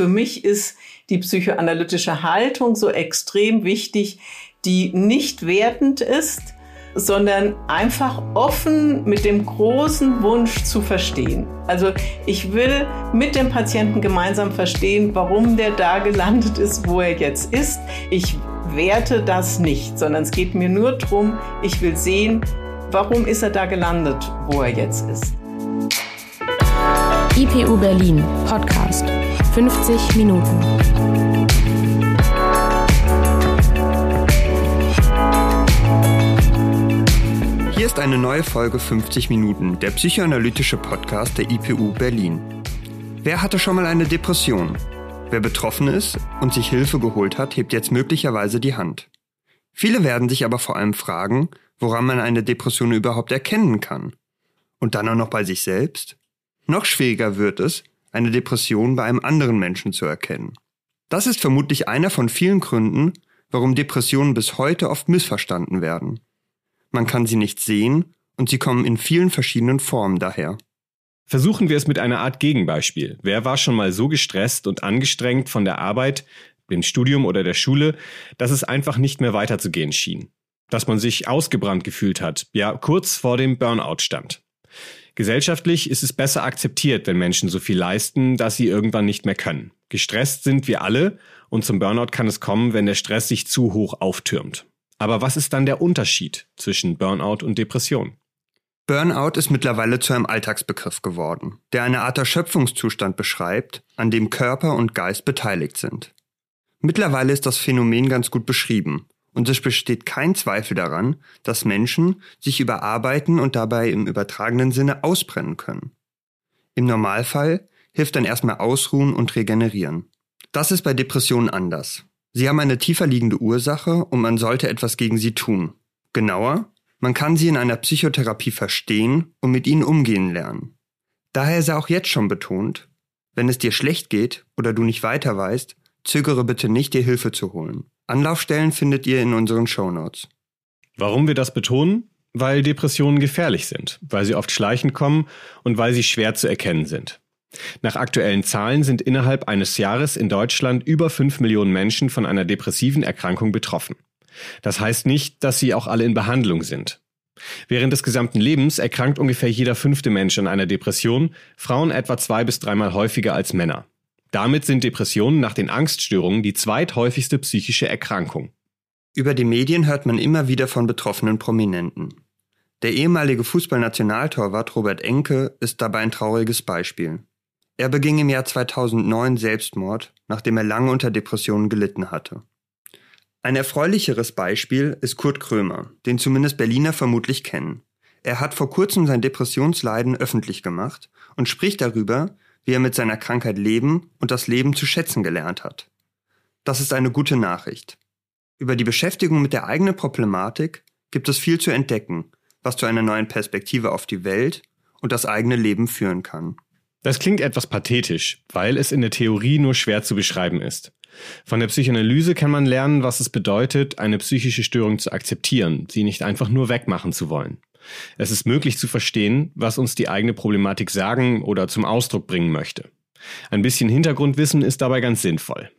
für mich ist die psychoanalytische Haltung so extrem wichtig, die nicht wertend ist, sondern einfach offen mit dem großen Wunsch zu verstehen. Also ich will mit dem Patienten gemeinsam verstehen, warum der da gelandet ist, wo er jetzt ist. Ich werte das nicht, sondern es geht mir nur darum, ich will sehen, warum ist er da gelandet, wo er jetzt ist. IPU Berlin Podcast 50 Minuten. Hier ist eine neue Folge 50 Minuten, der psychoanalytische Podcast der IPU Berlin. Wer hatte schon mal eine Depression? Wer betroffen ist und sich Hilfe geholt hat, hebt jetzt möglicherweise die Hand. Viele werden sich aber vor allem fragen, woran man eine Depression überhaupt erkennen kann. Und dann auch noch bei sich selbst? Noch schwieriger wird es, eine Depression bei einem anderen Menschen zu erkennen. Das ist vermutlich einer von vielen Gründen, warum Depressionen bis heute oft missverstanden werden man kann sie nicht sehen und sie kommen in vielen verschiedenen Formen daher. Versuchen wir es mit einer Art Gegenbeispiel. Wer war schon mal so gestresst und angestrengt von der Arbeit, dem Studium oder der Schule, dass es einfach nicht mehr weiterzugehen schien? Dass man sich ausgebrannt gefühlt hat, ja kurz vor dem Burnout stand. Gesellschaftlich ist es besser akzeptiert, wenn Menschen so viel leisten, dass sie irgendwann nicht mehr können. Gestresst sind wir alle und zum Burnout kann es kommen, wenn der Stress sich zu hoch auftürmt. Aber was ist dann der Unterschied zwischen Burnout und Depression? Burnout ist mittlerweile zu einem Alltagsbegriff geworden, der eine Art Erschöpfungszustand beschreibt, an dem Körper und Geist beteiligt sind. Mittlerweile ist das Phänomen ganz gut beschrieben und es besteht kein Zweifel daran, dass Menschen sich überarbeiten und dabei im übertragenen Sinne ausbrennen können. Im Normalfall hilft dann erstmal Ausruhen und Regenerieren. Das ist bei Depressionen anders. Sie haben eine tiefer liegende Ursache und man sollte etwas gegen sie tun. Genauer, man kann sie in einer Psychotherapie verstehen und mit ihnen umgehen lernen. Daher sei auch jetzt schon betont, wenn es dir schlecht geht oder du nicht weiter weißt, zögere bitte nicht, dir Hilfe zu holen. Anlaufstellen findet ihr in unseren Shownotes. Warum wir das betonen? Weil Depressionen gefährlich sind, weil sie oft schleichend kommen und weil sie schwer zu erkennen sind. Nach aktuellen Zahlen sind innerhalb eines Jahres in Deutschland über fünf Millionen Menschen von einer depressiven Erkrankung betroffen. Das heißt nicht, dass sie auch alle in Behandlung sind. Während des gesamten Lebens erkrankt ungefähr jeder fünfte Mensch an einer Depression, Frauen etwa zwei bis dreimal häufiger als Männer. Damit sind Depressionen nach den Angststörungen die zweithäufigste psychische Erkrankung. Über die Medien hört man immer wieder von betroffenen Prominenten. Der ehemalige Fußballnationaltorwart Robert Enke ist dabei ein trauriges Beispiel. Er beging im Jahr 2009 Selbstmord, nachdem er lange unter Depressionen gelitten hatte. Ein erfreulicheres Beispiel ist Kurt Krömer, den zumindest Berliner vermutlich kennen. Er hat vor kurzem sein Depressionsleiden öffentlich gemacht und spricht darüber, wie er mit seiner Krankheit leben und das Leben zu schätzen gelernt hat. Das ist eine gute Nachricht. Über die Beschäftigung mit der eigenen Problematik gibt es viel zu entdecken, was zu einer neuen Perspektive auf die Welt und das eigene Leben führen kann. Das klingt etwas pathetisch, weil es in der Theorie nur schwer zu beschreiben ist. Von der Psychoanalyse kann man lernen, was es bedeutet, eine psychische Störung zu akzeptieren, sie nicht einfach nur wegmachen zu wollen. Es ist möglich zu verstehen, was uns die eigene Problematik sagen oder zum Ausdruck bringen möchte. Ein bisschen Hintergrundwissen ist dabei ganz sinnvoll.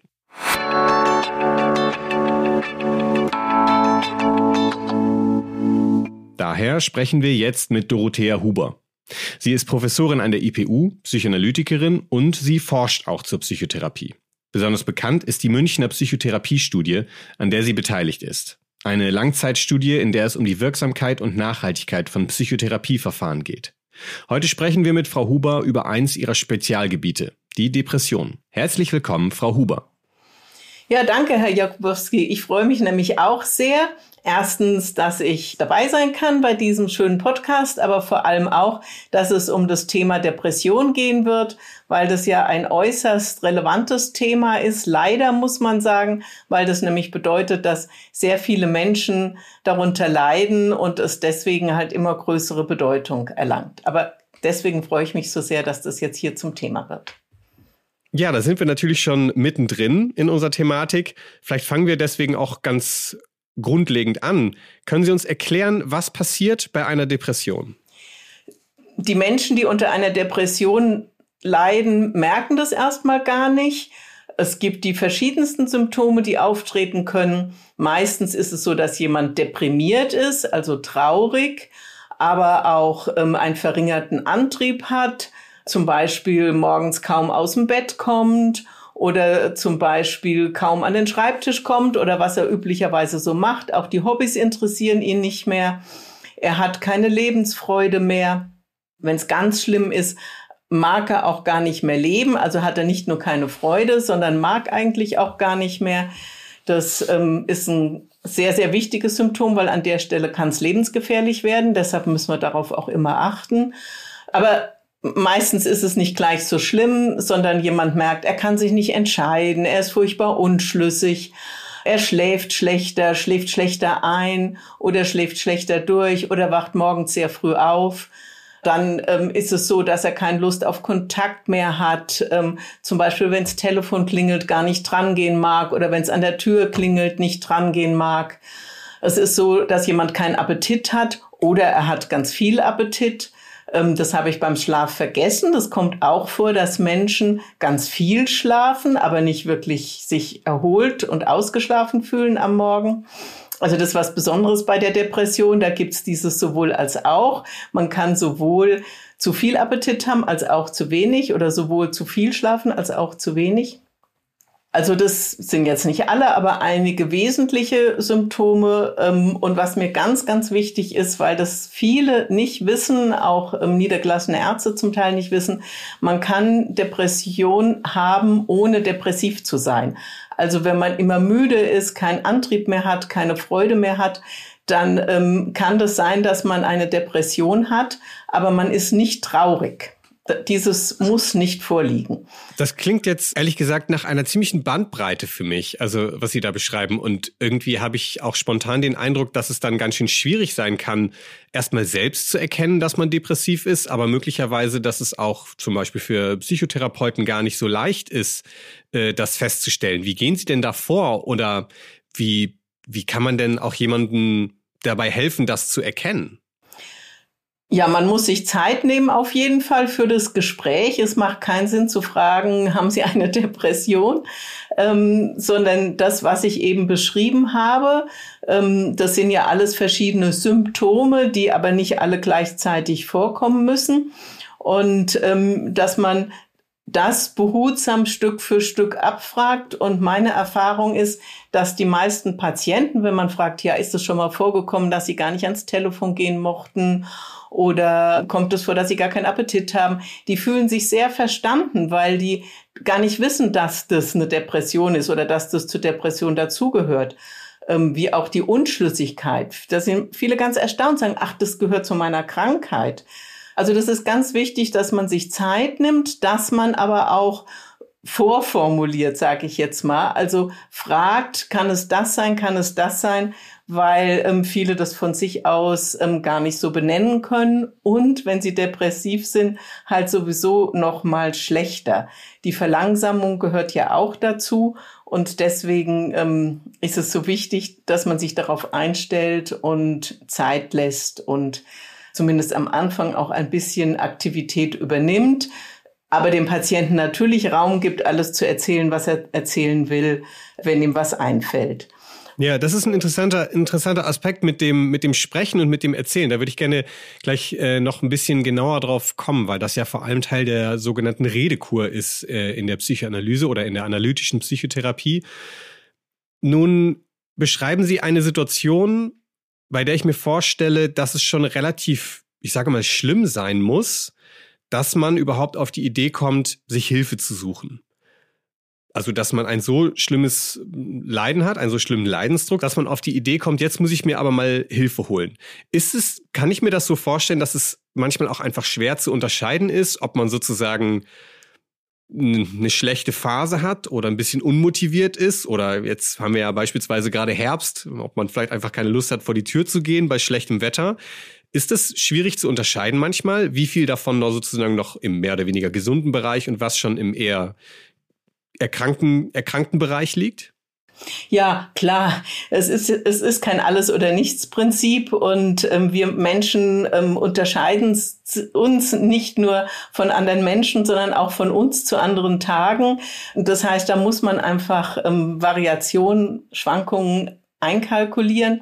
Daher sprechen wir jetzt mit Dorothea Huber. Sie ist Professorin an der IPU, Psychoanalytikerin und sie forscht auch zur Psychotherapie. Besonders bekannt ist die Münchner Psychotherapiestudie, an der sie beteiligt ist. Eine Langzeitstudie, in der es um die Wirksamkeit und Nachhaltigkeit von Psychotherapieverfahren geht. Heute sprechen wir mit Frau Huber über eins ihrer Spezialgebiete, die Depression. Herzlich willkommen, Frau Huber. Ja, danke, Herr Jakubowski. Ich freue mich nämlich auch sehr, Erstens, dass ich dabei sein kann bei diesem schönen Podcast, aber vor allem auch, dass es um das Thema Depression gehen wird, weil das ja ein äußerst relevantes Thema ist. Leider muss man sagen, weil das nämlich bedeutet, dass sehr viele Menschen darunter leiden und es deswegen halt immer größere Bedeutung erlangt. Aber deswegen freue ich mich so sehr, dass das jetzt hier zum Thema wird. Ja, da sind wir natürlich schon mittendrin in unserer Thematik. Vielleicht fangen wir deswegen auch ganz grundlegend an. Können Sie uns erklären, was passiert bei einer Depression? Die Menschen, die unter einer Depression leiden, merken das erstmal gar nicht. Es gibt die verschiedensten Symptome, die auftreten können. Meistens ist es so, dass jemand deprimiert ist, also traurig, aber auch ähm, einen verringerten Antrieb hat, zum Beispiel morgens kaum aus dem Bett kommt oder zum Beispiel kaum an den Schreibtisch kommt oder was er üblicherweise so macht. Auch die Hobbys interessieren ihn nicht mehr. Er hat keine Lebensfreude mehr. Wenn es ganz schlimm ist, mag er auch gar nicht mehr leben. Also hat er nicht nur keine Freude, sondern mag eigentlich auch gar nicht mehr. Das ähm, ist ein sehr, sehr wichtiges Symptom, weil an der Stelle kann es lebensgefährlich werden. Deshalb müssen wir darauf auch immer achten. Aber meistens ist es nicht gleich so schlimm, sondern jemand merkt, er kann sich nicht entscheiden, er ist furchtbar unschlüssig, er schläft schlechter, schläft schlechter ein oder schläft schlechter durch oder wacht morgens sehr früh auf. Dann ähm, ist es so, dass er keine Lust auf Kontakt mehr hat. Ähm, zum Beispiel, wenn das Telefon klingelt, gar nicht drangehen mag oder wenn es an der Tür klingelt, nicht drangehen mag. Es ist so, dass jemand keinen Appetit hat oder er hat ganz viel Appetit. Ähm, das habe ich beim Schlaf vergessen. Das kommt auch vor, dass Menschen ganz viel schlafen, aber nicht wirklich sich erholt und ausgeschlafen fühlen am Morgen. Also das ist was Besonderes bei der Depression. Da gibt's dieses sowohl als auch. Man kann sowohl zu viel Appetit haben als auch zu wenig oder sowohl zu viel schlafen als auch zu wenig. Also das sind jetzt nicht alle, aber einige wesentliche Symptome. Ähm, und was mir ganz, ganz wichtig ist, weil das viele nicht wissen, auch ähm, niedergelassene Ärzte zum Teil nicht wissen, man kann Depression haben, ohne depressiv zu sein. Also wenn man immer müde ist, keinen Antrieb mehr hat, keine Freude mehr hat, dann ähm, kann das sein, dass man eine Depression hat, aber man ist nicht traurig. Dieses muss nicht vorliegen. Das klingt jetzt ehrlich gesagt nach einer ziemlichen Bandbreite für mich, also was Sie da beschreiben. Und irgendwie habe ich auch spontan den Eindruck, dass es dann ganz schön schwierig sein kann, erstmal selbst zu erkennen, dass man depressiv ist, aber möglicherweise, dass es auch zum Beispiel für Psychotherapeuten gar nicht so leicht ist, äh, das festzustellen. Wie gehen Sie denn da vor oder wie, wie kann man denn auch jemandem dabei helfen, das zu erkennen? Ja, man muss sich Zeit nehmen auf jeden Fall für das Gespräch. Es macht keinen Sinn zu fragen, haben Sie eine Depression, ähm, sondern das, was ich eben beschrieben habe, ähm, das sind ja alles verschiedene Symptome, die aber nicht alle gleichzeitig vorkommen müssen. Und ähm, dass man das behutsam Stück für Stück abfragt. Und meine Erfahrung ist, dass die meisten Patienten, wenn man fragt, ja, ist es schon mal vorgekommen, dass sie gar nicht ans Telefon gehen mochten oder kommt es vor, dass sie gar keinen Appetit haben? Die fühlen sich sehr verstanden, weil die gar nicht wissen, dass das eine Depression ist oder dass das zur Depression dazugehört. Ähm, wie auch die Unschlüssigkeit. Da sind viele ganz erstaunt, sagen, ach, das gehört zu meiner Krankheit. Also das ist ganz wichtig, dass man sich Zeit nimmt, dass man aber auch vorformuliert, sage ich jetzt mal. Also fragt, kann es das sein, kann es das sein, weil ähm, viele das von sich aus ähm, gar nicht so benennen können und wenn sie depressiv sind, halt sowieso noch mal schlechter. Die Verlangsamung gehört ja auch dazu und deswegen ähm, ist es so wichtig, dass man sich darauf einstellt und Zeit lässt und zumindest am Anfang auch ein bisschen Aktivität übernimmt, aber dem Patienten natürlich Raum gibt, alles zu erzählen, was er erzählen will, wenn ihm was einfällt. Ja, das ist ein interessanter, interessanter Aspekt mit dem, mit dem Sprechen und mit dem Erzählen. Da würde ich gerne gleich äh, noch ein bisschen genauer drauf kommen, weil das ja vor allem Teil der sogenannten Redekur ist äh, in der Psychoanalyse oder in der analytischen Psychotherapie. Nun beschreiben Sie eine Situation, bei der ich mir vorstelle, dass es schon relativ, ich sage mal, schlimm sein muss, dass man überhaupt auf die Idee kommt, sich Hilfe zu suchen. Also, dass man ein so schlimmes Leiden hat, einen so schlimmen Leidensdruck, dass man auf die Idee kommt, jetzt muss ich mir aber mal Hilfe holen. Ist es, kann ich mir das so vorstellen, dass es manchmal auch einfach schwer zu unterscheiden ist, ob man sozusagen eine schlechte Phase hat oder ein bisschen unmotiviert ist oder jetzt haben wir ja beispielsweise gerade Herbst, ob man vielleicht einfach keine Lust hat, vor die Tür zu gehen bei schlechtem Wetter. Ist es schwierig zu unterscheiden manchmal, wie viel davon noch sozusagen noch im mehr oder weniger gesunden Bereich und was schon im eher erkrankten, erkrankten Bereich liegt? Ja, klar. Es ist, es ist kein Alles- oder Nichts-Prinzip und ähm, wir Menschen ähm, unterscheiden uns nicht nur von anderen Menschen, sondern auch von uns zu anderen Tagen. Das heißt, da muss man einfach ähm, Variationen, Schwankungen einkalkulieren.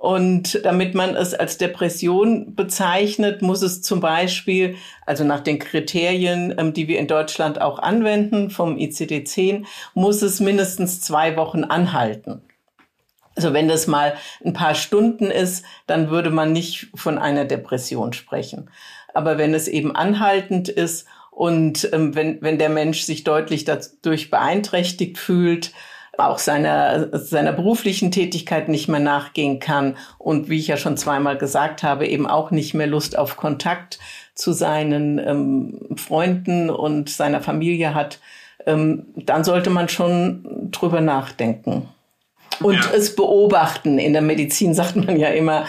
Und damit man es als Depression bezeichnet, muss es zum Beispiel, also nach den Kriterien, ähm, die wir in Deutschland auch anwenden vom ICD-10, muss es mindestens zwei Wochen anhalten. Also wenn das mal ein paar Stunden ist, dann würde man nicht von einer Depression sprechen. Aber wenn es eben anhaltend ist und ähm, wenn, wenn der Mensch sich deutlich dadurch beeinträchtigt fühlt, auch seiner, seiner beruflichen Tätigkeit nicht mehr nachgehen kann und wie ich ja schon zweimal gesagt habe, eben auch nicht mehr Lust auf Kontakt zu seinen ähm, Freunden und seiner Familie hat, ähm, dann sollte man schon drüber nachdenken. Und ja. es beobachten. In der Medizin sagt man ja immer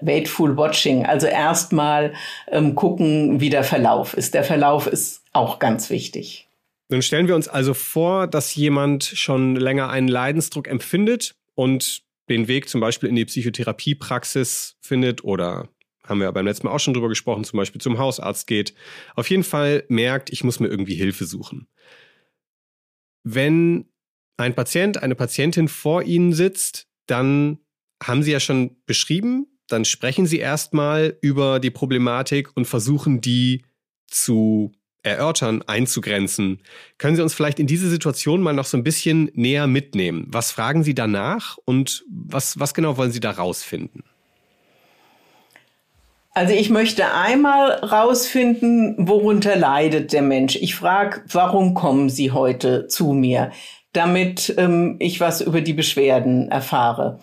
Waitful Watching. Also erstmal ähm, gucken, wie der Verlauf ist. Der Verlauf ist auch ganz wichtig. Nun stellen wir uns also vor, dass jemand schon länger einen Leidensdruck empfindet und den Weg zum Beispiel in die Psychotherapiepraxis findet oder haben wir beim letzten Mal auch schon drüber gesprochen, zum Beispiel zum Hausarzt geht, auf jeden Fall merkt, ich muss mir irgendwie Hilfe suchen. Wenn ein Patient, eine Patientin vor Ihnen sitzt, dann haben Sie ja schon beschrieben, dann sprechen Sie erstmal über die Problematik und versuchen die zu erörtern, einzugrenzen. Können Sie uns vielleicht in diese Situation mal noch so ein bisschen näher mitnehmen? Was fragen Sie danach und was, was genau wollen Sie da rausfinden? Also ich möchte einmal rausfinden, worunter leidet der Mensch. Ich frage, warum kommen Sie heute zu mir, damit ähm, ich was über die Beschwerden erfahre.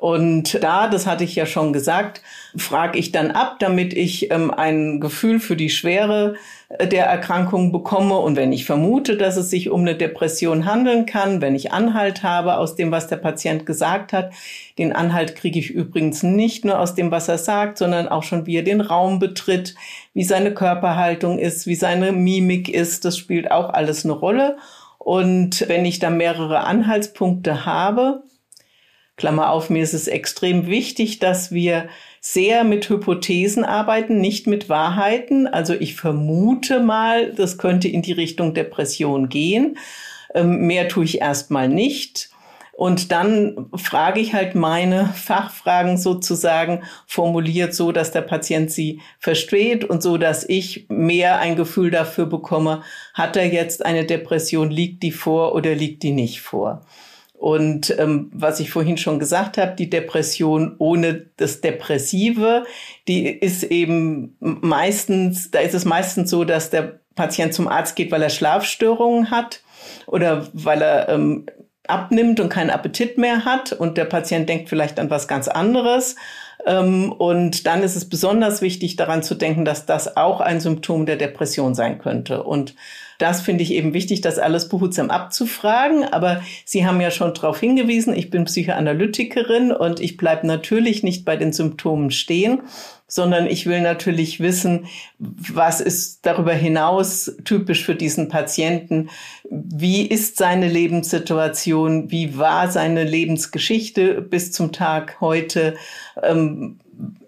Und da, das hatte ich ja schon gesagt, frage ich dann ab, damit ich ähm, ein Gefühl für die Schwere äh, der Erkrankung bekomme. Und wenn ich vermute, dass es sich um eine Depression handeln kann, wenn ich Anhalt habe aus dem, was der Patient gesagt hat, den Anhalt kriege ich übrigens nicht nur aus dem, was er sagt, sondern auch schon, wie er den Raum betritt, wie seine Körperhaltung ist, wie seine Mimik ist. Das spielt auch alles eine Rolle. Und wenn ich da mehrere Anhaltspunkte habe, Klammer auf, mir ist es extrem wichtig, dass wir sehr mit Hypothesen arbeiten, nicht mit Wahrheiten. Also ich vermute mal, das könnte in die Richtung Depression gehen. Ähm, mehr tue ich erstmal nicht. Und dann frage ich halt meine Fachfragen sozusagen formuliert so, dass der Patient sie versteht und so, dass ich mehr ein Gefühl dafür bekomme, hat er jetzt eine Depression, liegt die vor oder liegt die nicht vor. Und ähm, was ich vorhin schon gesagt habe, die Depression ohne das Depressive, die ist eben meistens, da ist es meistens so, dass der Patient zum Arzt geht, weil er Schlafstörungen hat oder weil er ähm, abnimmt und keinen Appetit mehr hat und der Patient denkt vielleicht an was ganz anderes. Ähm, und dann ist es besonders wichtig, daran zu denken, dass das auch ein Symptom der Depression sein könnte. Und das finde ich eben wichtig, das alles behutsam abzufragen. Aber Sie haben ja schon darauf hingewiesen, ich bin Psychoanalytikerin und ich bleibe natürlich nicht bei den Symptomen stehen, sondern ich will natürlich wissen, was ist darüber hinaus typisch für diesen Patienten? Wie ist seine Lebenssituation? Wie war seine Lebensgeschichte bis zum Tag heute? Ähm,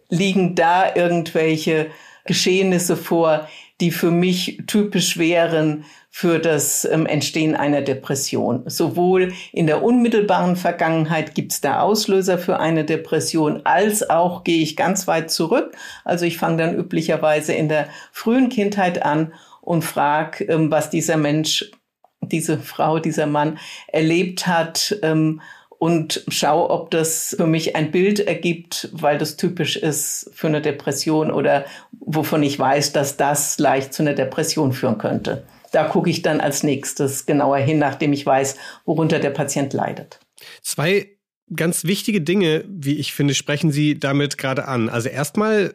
liegen da irgendwelche Geschehnisse vor, die für mich typisch wären für das ähm, Entstehen einer Depression. Sowohl in der unmittelbaren Vergangenheit gibt es da Auslöser für eine Depression, als auch gehe ich ganz weit zurück. Also ich fange dann üblicherweise in der frühen Kindheit an und frage, ähm, was dieser Mensch, diese Frau, dieser Mann erlebt hat. Ähm, und schaue, ob das für mich ein Bild ergibt, weil das typisch ist für eine Depression oder wovon ich weiß, dass das leicht zu einer Depression führen könnte. Da gucke ich dann als nächstes genauer hin, nachdem ich weiß, worunter der Patient leidet. Zwei ganz wichtige Dinge, wie ich finde, sprechen Sie damit gerade an. Also erstmal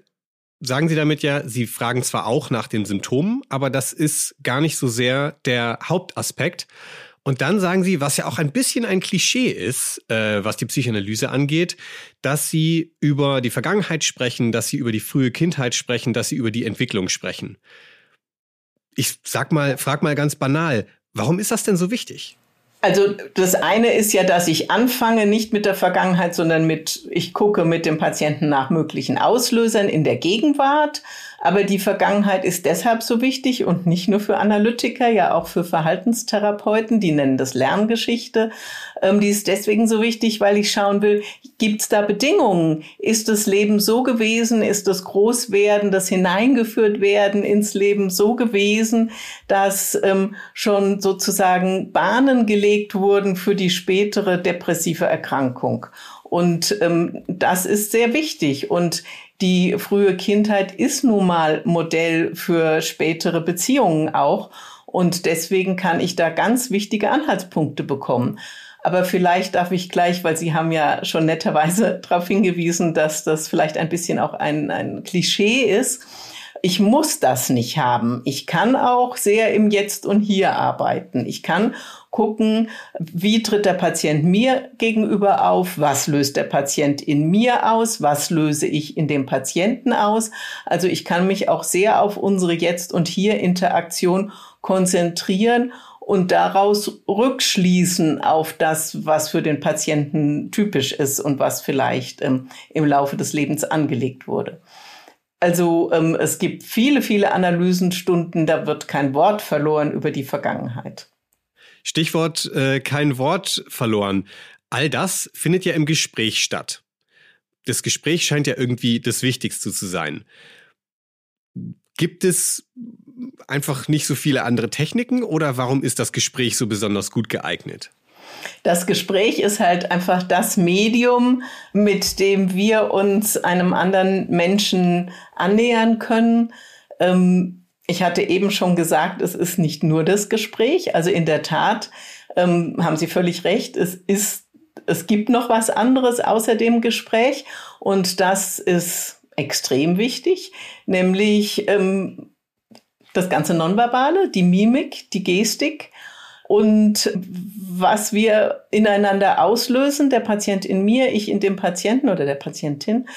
sagen Sie damit ja, Sie fragen zwar auch nach den Symptomen, aber das ist gar nicht so sehr der Hauptaspekt. Und dann sagen sie, was ja auch ein bisschen ein Klischee ist, äh, was die Psychoanalyse angeht, dass sie über die Vergangenheit sprechen, dass sie über die frühe Kindheit sprechen, dass sie über die Entwicklung sprechen. Ich sag mal, frag mal ganz banal, warum ist das denn so wichtig? Also das eine ist ja, dass ich anfange nicht mit der Vergangenheit, sondern mit, ich gucke mit dem Patienten nach möglichen Auslösern in der Gegenwart. Aber die Vergangenheit ist deshalb so wichtig und nicht nur für Analytiker, ja auch für Verhaltenstherapeuten, die nennen das Lerngeschichte. Ähm, die ist deswegen so wichtig, weil ich schauen will, gibt es da Bedingungen? Ist das Leben so gewesen? Ist das Großwerden, das Hineingeführt werden ins Leben so gewesen, dass ähm, schon sozusagen Bahnen gelegt wurden für die spätere depressive Erkrankung? Und ähm, das ist sehr wichtig. Und die frühe Kindheit ist nun mal Modell für spätere Beziehungen auch. Und deswegen kann ich da ganz wichtige Anhaltspunkte bekommen. Aber vielleicht darf ich gleich, weil Sie haben ja schon netterweise darauf hingewiesen, dass das vielleicht ein bisschen auch ein, ein Klischee ist. Ich muss das nicht haben. Ich kann auch sehr im Jetzt und Hier arbeiten. Ich kann gucken, wie tritt der Patient mir gegenüber auf, was löst der Patient in mir aus, was löse ich in dem Patienten aus. Also ich kann mich auch sehr auf unsere Jetzt- und Hier-Interaktion konzentrieren und daraus rückschließen auf das, was für den Patienten typisch ist und was vielleicht ähm, im Laufe des Lebens angelegt wurde. Also ähm, es gibt viele, viele Analysenstunden, da wird kein Wort verloren über die Vergangenheit. Stichwort äh, kein Wort verloren. All das findet ja im Gespräch statt. Das Gespräch scheint ja irgendwie das Wichtigste zu sein. Gibt es einfach nicht so viele andere Techniken oder warum ist das Gespräch so besonders gut geeignet? Das Gespräch ist halt einfach das Medium, mit dem wir uns einem anderen Menschen annähern können. Ähm, ich hatte eben schon gesagt, es ist nicht nur das Gespräch. Also in der Tat ähm, haben Sie völlig recht. Es ist, es gibt noch was anderes außer dem Gespräch und das ist extrem wichtig, nämlich ähm, das ganze Nonverbale, die Mimik, die Gestik und was wir ineinander auslösen, der Patient in mir, ich in dem Patienten oder der Patientin,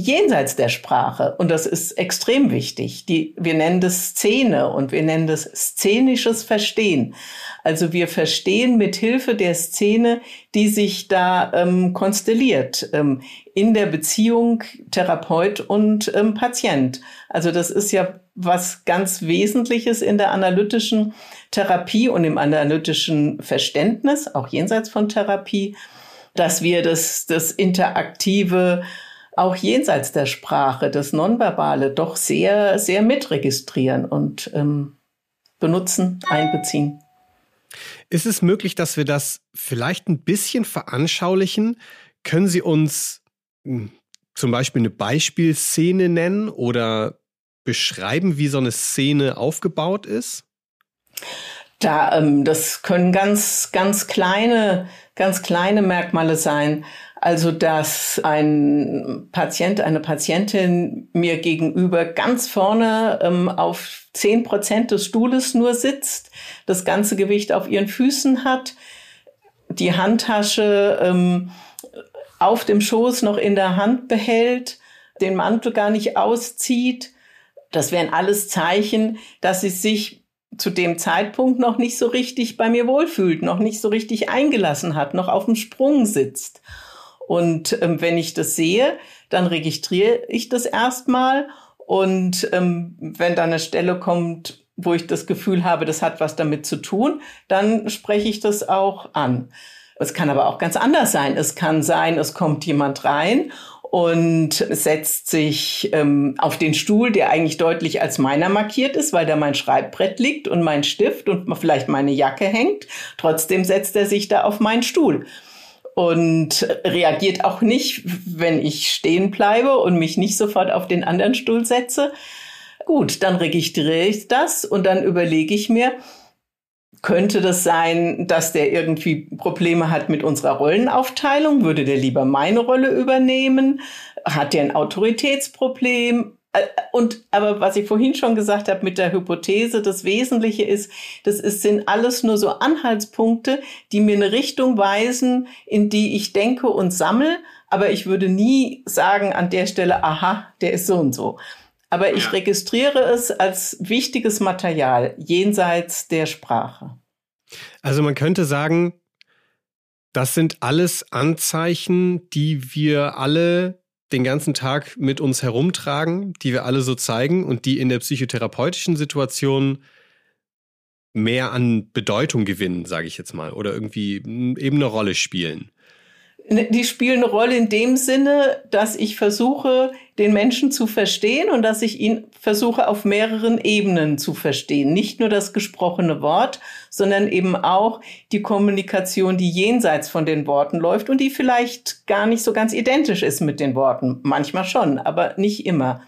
jenseits der Sprache. Und das ist extrem wichtig. Die, wir nennen das Szene und wir nennen das szenisches Verstehen. Also wir verstehen mit Hilfe der Szene, die sich da ähm, konstelliert ähm, in der Beziehung Therapeut und ähm, Patient. Also das ist ja was ganz Wesentliches in der analytischen Therapie und im analytischen Verständnis, auch jenseits von Therapie, dass wir das, das interaktive auch jenseits der Sprache, das Nonverbale, doch sehr, sehr mitregistrieren und ähm, benutzen, einbeziehen. Ist es möglich, dass wir das vielleicht ein bisschen veranschaulichen? Können Sie uns hm, zum Beispiel eine Beispielszene nennen oder beschreiben, wie so eine Szene aufgebaut ist? Da, ähm, das können ganz, ganz kleine, ganz kleine Merkmale sein. Also, dass ein Patient, eine Patientin mir gegenüber ganz vorne ähm, auf zehn Prozent des Stuhles nur sitzt, das ganze Gewicht auf ihren Füßen hat, die Handtasche ähm, auf dem Schoß noch in der Hand behält, den Mantel gar nicht auszieht. Das wären alles Zeichen, dass sie sich zu dem Zeitpunkt noch nicht so richtig bei mir wohlfühlt, noch nicht so richtig eingelassen hat, noch auf dem Sprung sitzt. Und ähm, wenn ich das sehe, dann registriere ich das erstmal. Und ähm, wenn da eine Stelle kommt, wo ich das Gefühl habe, das hat was damit zu tun, dann spreche ich das auch an. Es kann aber auch ganz anders sein. Es kann sein, es kommt jemand rein und setzt sich ähm, auf den Stuhl, der eigentlich deutlich als meiner markiert ist, weil da mein Schreibbrett liegt und mein Stift und vielleicht meine Jacke hängt. Trotzdem setzt er sich da auf meinen Stuhl und reagiert auch nicht, wenn ich stehen bleibe und mich nicht sofort auf den anderen Stuhl setze. Gut, dann registriere ich das und dann überlege ich mir, könnte das sein, dass der irgendwie Probleme hat mit unserer Rollenaufteilung? Würde der lieber meine Rolle übernehmen? Hat der ein Autoritätsproblem? Äh, und aber was ich vorhin schon gesagt habe mit der Hypothese, das Wesentliche ist, das ist, sind alles nur so Anhaltspunkte, die mir eine Richtung weisen, in die ich denke und sammle. Aber ich würde nie sagen an der Stelle, aha, der ist so und so. Aber ich ja. registriere es als wichtiges Material jenseits der Sprache. Also man könnte sagen, Das sind alles Anzeichen, die wir alle den ganzen Tag mit uns herumtragen, die wir alle so zeigen und die in der psychotherapeutischen Situation mehr an Bedeutung gewinnen, sage ich jetzt mal, oder irgendwie eben eine Rolle spielen. Die spielen eine Rolle in dem Sinne, dass ich versuche, den Menschen zu verstehen und dass ich ihn versuche, auf mehreren Ebenen zu verstehen. Nicht nur das gesprochene Wort, sondern eben auch die Kommunikation, die jenseits von den Worten läuft und die vielleicht gar nicht so ganz identisch ist mit den Worten. Manchmal schon, aber nicht immer.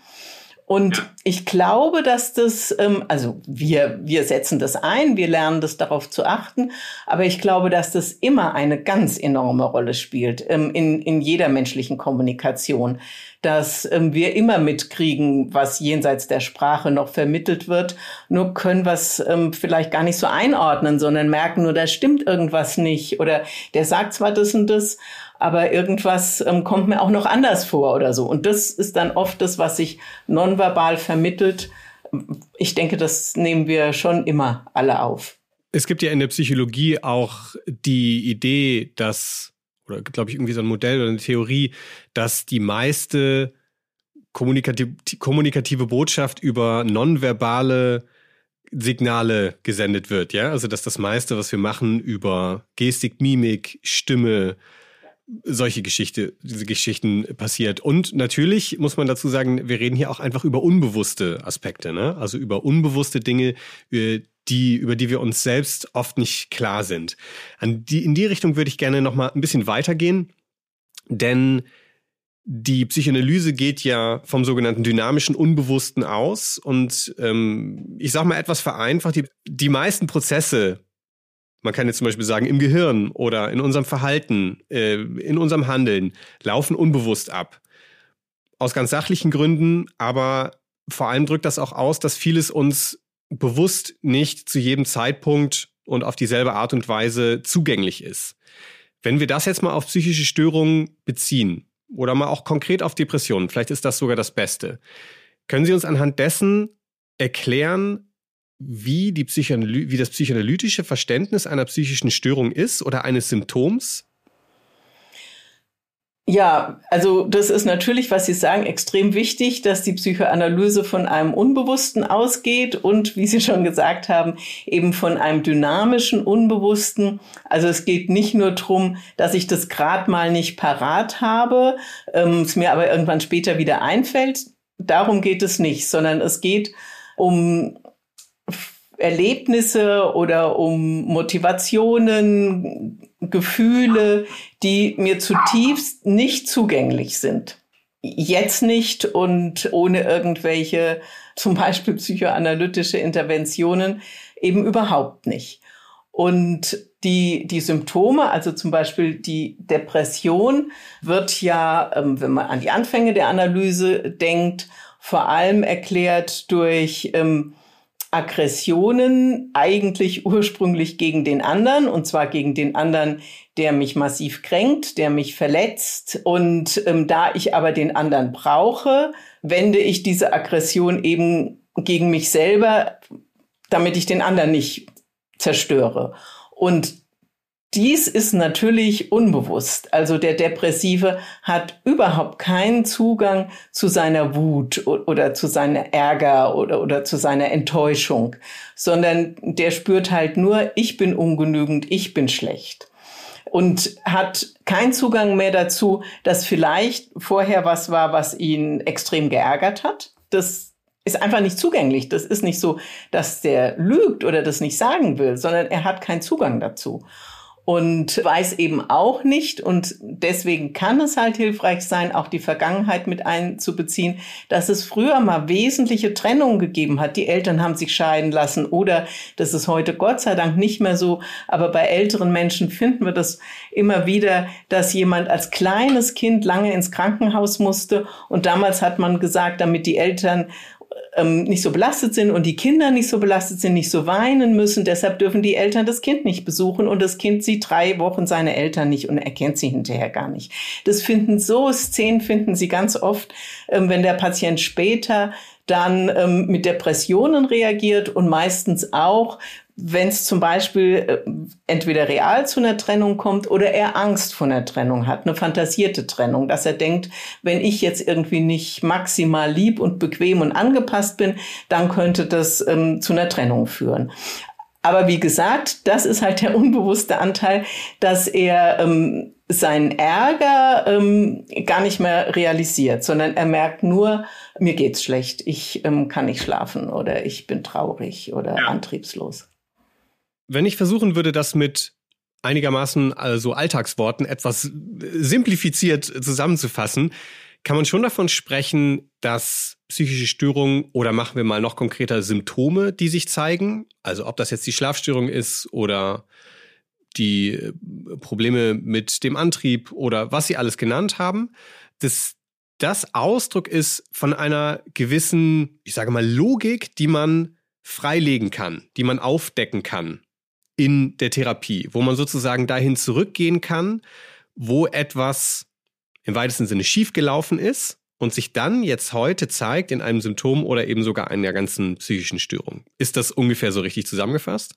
Und ja. ich glaube, dass das, ähm, also wir, wir setzen das ein, wir lernen das darauf zu achten, aber ich glaube, dass das immer eine ganz enorme Rolle spielt ähm, in, in jeder menschlichen Kommunikation, dass ähm, wir immer mitkriegen, was jenseits der Sprache noch vermittelt wird, nur können wir es ähm, vielleicht gar nicht so einordnen, sondern merken nur, da stimmt irgendwas nicht oder der sagt zwar das und das, aber irgendwas ähm, kommt mir auch noch anders vor oder so. Und das ist dann oft das, was sich nonverbal vermittelt. Ich denke, das nehmen wir schon immer alle auf. Es gibt ja in der Psychologie auch die Idee, dass, oder glaube ich, irgendwie so ein Modell oder eine Theorie, dass die meiste kommunikative, kommunikative Botschaft über nonverbale Signale gesendet wird, ja? Also dass das meiste, was wir machen, über Gestik, Mimik, Stimme, solche Geschichte, diese Geschichten passiert. Und natürlich muss man dazu sagen, wir reden hier auch einfach über unbewusste Aspekte, ne? Also über unbewusste Dinge, äh, die, über die wir uns selbst oft nicht klar sind. An die, in die Richtung würde ich gerne noch mal ein bisschen weitergehen, denn die Psychoanalyse geht ja vom sogenannten dynamischen Unbewussten aus und ähm, ich sage mal etwas vereinfacht, die, die meisten Prozesse, man kann jetzt zum Beispiel sagen, im Gehirn oder in unserem Verhalten, äh, in unserem Handeln laufen unbewusst ab. Aus ganz sachlichen Gründen, aber vor allem drückt das auch aus, dass vieles uns bewusst nicht zu jedem Zeitpunkt und auf dieselbe Art und Weise zugänglich ist. Wenn wir das jetzt mal auf psychische Störungen beziehen oder mal auch konkret auf Depressionen, vielleicht ist das sogar das Beste, können Sie uns anhand dessen erklären, wie, die wie das psychoanalytische Verständnis einer psychischen Störung ist oder eines Symptoms? Ja, also das ist natürlich, was Sie sagen, extrem wichtig, dass die Psychoanalyse von einem Unbewussten ausgeht und, wie Sie schon gesagt haben, eben von einem dynamischen Unbewussten. Also es geht nicht nur darum, dass ich das gerade mal nicht parat habe, ähm, es mir aber irgendwann später wieder einfällt. Darum geht es nicht, sondern es geht um Erlebnisse oder um Motivationen, Gefühle, die mir zutiefst nicht zugänglich sind. Jetzt nicht und ohne irgendwelche, zum Beispiel psychoanalytische Interventionen, eben überhaupt nicht. Und die, die Symptome, also zum Beispiel die Depression, wird ja, ähm, wenn man an die Anfänge der Analyse denkt, vor allem erklärt durch ähm, Aggressionen eigentlich ursprünglich gegen den anderen, und zwar gegen den anderen, der mich massiv kränkt, der mich verletzt. Und ähm, da ich aber den anderen brauche, wende ich diese Aggression eben gegen mich selber, damit ich den anderen nicht zerstöre. Und dies ist natürlich unbewusst. Also der Depressive hat überhaupt keinen Zugang zu seiner Wut oder zu seiner Ärger oder, oder zu seiner Enttäuschung, sondern der spürt halt nur, ich bin ungenügend, ich bin schlecht. Und hat keinen Zugang mehr dazu, dass vielleicht vorher was war, was ihn extrem geärgert hat. Das ist einfach nicht zugänglich. Das ist nicht so, dass der lügt oder das nicht sagen will, sondern er hat keinen Zugang dazu und weiß eben auch nicht. Und deswegen kann es halt hilfreich sein, auch die Vergangenheit mit einzubeziehen, dass es früher mal wesentliche Trennungen gegeben hat. Die Eltern haben sich scheiden lassen oder das ist heute Gott sei Dank nicht mehr so, aber bei älteren Menschen finden wir das immer wieder, dass jemand als kleines Kind lange ins Krankenhaus musste. Und damals hat man gesagt, damit die Eltern ähm, nicht so belastet sind und die Kinder nicht so belastet sind, nicht so weinen müssen. Deshalb dürfen die Eltern das Kind nicht besuchen und das Kind sieht drei Wochen seine Eltern nicht und erkennt sie hinterher gar nicht. Das finden so Szenen finden sie ganz oft, ähm, wenn der Patient später dann ähm, mit Depressionen reagiert und meistens auch, wenn es zum Beispiel äh, entweder real zu einer Trennung kommt oder er Angst vor einer Trennung hat, eine fantasierte Trennung, dass er denkt, wenn ich jetzt irgendwie nicht maximal lieb und bequem und angepasst bin, dann könnte das ähm, zu einer Trennung führen. Aber wie gesagt, das ist halt der unbewusste Anteil, dass er ähm, seinen Ärger ähm, gar nicht mehr realisiert, sondern er merkt nur, mir geht's schlecht, ich ähm, kann nicht schlafen oder ich bin traurig oder ja. antriebslos. Wenn ich versuchen würde, das mit einigermaßen also Alltagsworten etwas simplifiziert zusammenzufassen, kann man schon davon sprechen, dass psychische Störungen oder machen wir mal noch konkreter Symptome, die sich zeigen, also ob das jetzt die Schlafstörung ist oder die äh, Probleme mit dem Antrieb oder was Sie alles genannt haben, dass das Ausdruck ist von einer gewissen, ich sage mal, Logik, die man freilegen kann, die man aufdecken kann in der Therapie, wo man sozusagen dahin zurückgehen kann, wo etwas im weitesten Sinne schiefgelaufen ist und sich dann jetzt heute zeigt in einem Symptom oder eben sogar einer ganzen psychischen Störung. Ist das ungefähr so richtig zusammengefasst?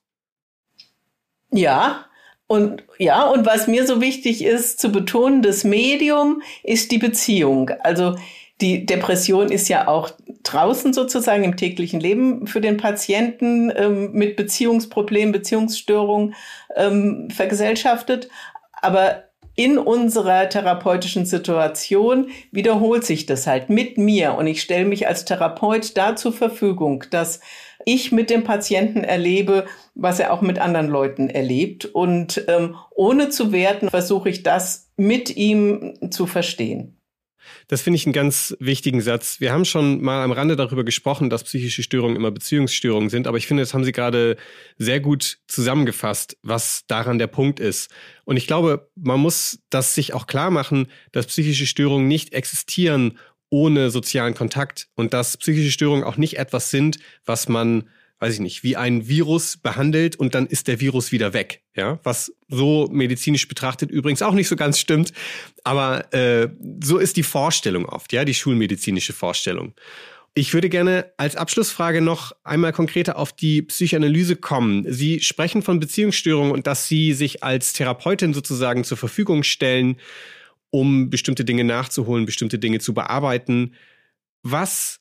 Ja, und ja, und was mir so wichtig ist zu betonen, das Medium ist die Beziehung. Also die Depression ist ja auch draußen sozusagen im täglichen Leben für den Patienten ähm, mit Beziehungsproblemen, Beziehungsstörungen ähm, vergesellschaftet. Aber in unserer therapeutischen Situation wiederholt sich das halt mit mir und ich stelle mich als Therapeut da zur Verfügung, dass ich mit dem Patienten erlebe, was er auch mit anderen Leuten erlebt. Und ähm, ohne zu werten, versuche ich das mit ihm zu verstehen. Das finde ich einen ganz wichtigen Satz. Wir haben schon mal am Rande darüber gesprochen, dass psychische Störungen immer Beziehungsstörungen sind, aber ich finde, das haben Sie gerade sehr gut zusammengefasst, was daran der Punkt ist. Und ich glaube, man muss das sich auch klar machen, dass psychische Störungen nicht existieren ohne sozialen Kontakt und dass psychische Störungen auch nicht etwas sind, was man weiß ich nicht, wie ein Virus behandelt und dann ist der Virus wieder weg. Ja, was so medizinisch betrachtet übrigens auch nicht so ganz stimmt, aber äh, so ist die Vorstellung oft, ja, die schulmedizinische Vorstellung. Ich würde gerne als Abschlussfrage noch einmal konkreter auf die Psychoanalyse kommen. Sie sprechen von Beziehungsstörungen und dass Sie sich als Therapeutin sozusagen zur Verfügung stellen, um bestimmte Dinge nachzuholen, bestimmte Dinge zu bearbeiten. Was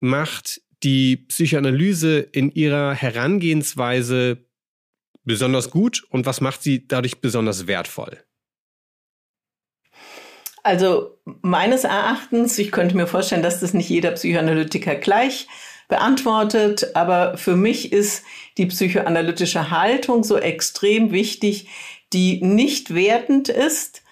macht die Psychoanalyse in ihrer Herangehensweise besonders gut und was macht sie dadurch besonders wertvoll? Also meines Erachtens, ich könnte mir vorstellen, dass das nicht jeder Psychoanalytiker gleich beantwortet, aber für mich ist die psychoanalytische Haltung so extrem wichtig, die nicht wertend ist,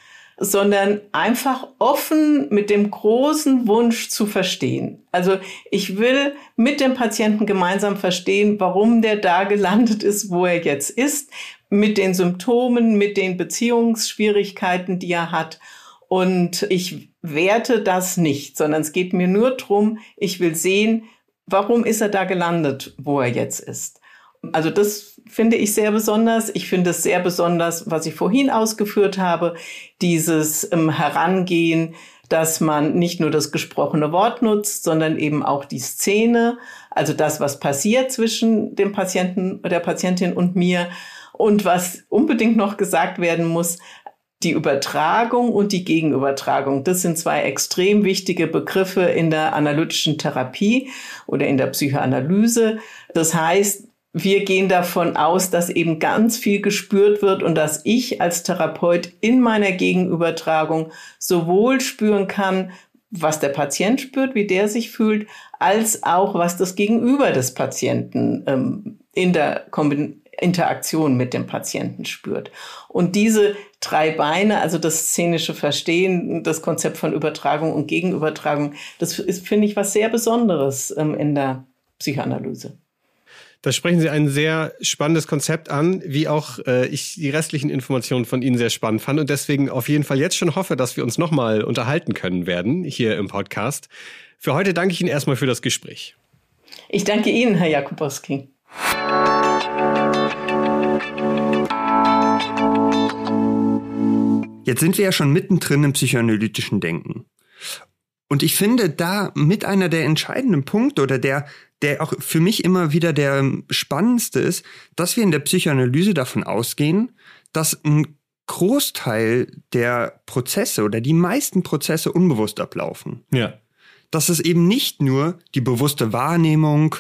sondern einfach offen mit dem großen Wunsch zu verstehen. Also ich will mit dem Patienten gemeinsam verstehen, warum der da gelandet ist, wo er jetzt ist, mit den Symptomen, mit den Beziehungsschwierigkeiten, die er hat. Und ich werte das nicht, sondern es geht mir nur drum, ich will sehen, warum ist er da gelandet, wo er jetzt ist. Also das finde ich sehr besonders. Ich finde es sehr besonders, was ich vorhin ausgeführt habe, dieses ähm, Herangehen, dass man nicht nur das gesprochene Wort nutzt, sondern eben auch die Szene, also das, was passiert zwischen dem Patienten, der Patientin und mir. Und was unbedingt noch gesagt werden muss, die Übertragung und die Gegenübertragung, das sind zwei extrem wichtige Begriffe in der analytischen Therapie oder in der Psychoanalyse. Das heißt, wir gehen davon aus, dass eben ganz viel gespürt wird und dass ich als Therapeut in meiner Gegenübertragung sowohl spüren kann, was der Patient spürt, wie der sich fühlt, als auch was das Gegenüber des Patienten ähm, in der Kombin Interaktion mit dem Patienten spürt. Und diese drei Beine, also das szenische Verstehen, das Konzept von Übertragung und Gegenübertragung, das ist, finde ich, was sehr Besonderes ähm, in der Psychoanalyse. Da sprechen Sie ein sehr spannendes Konzept an, wie auch äh, ich die restlichen Informationen von Ihnen sehr spannend fand und deswegen auf jeden Fall jetzt schon hoffe, dass wir uns nochmal unterhalten können werden hier im Podcast. Für heute danke ich Ihnen erstmal für das Gespräch. Ich danke Ihnen, Herr Jakubowski. Jetzt sind wir ja schon mittendrin im psychoanalytischen Denken. Und ich finde da mit einer der entscheidenden Punkte oder der der auch für mich immer wieder der spannendste ist, dass wir in der Psychoanalyse davon ausgehen, dass ein Großteil der Prozesse oder die meisten Prozesse unbewusst ablaufen. Ja. Dass es eben nicht nur die bewusste Wahrnehmung,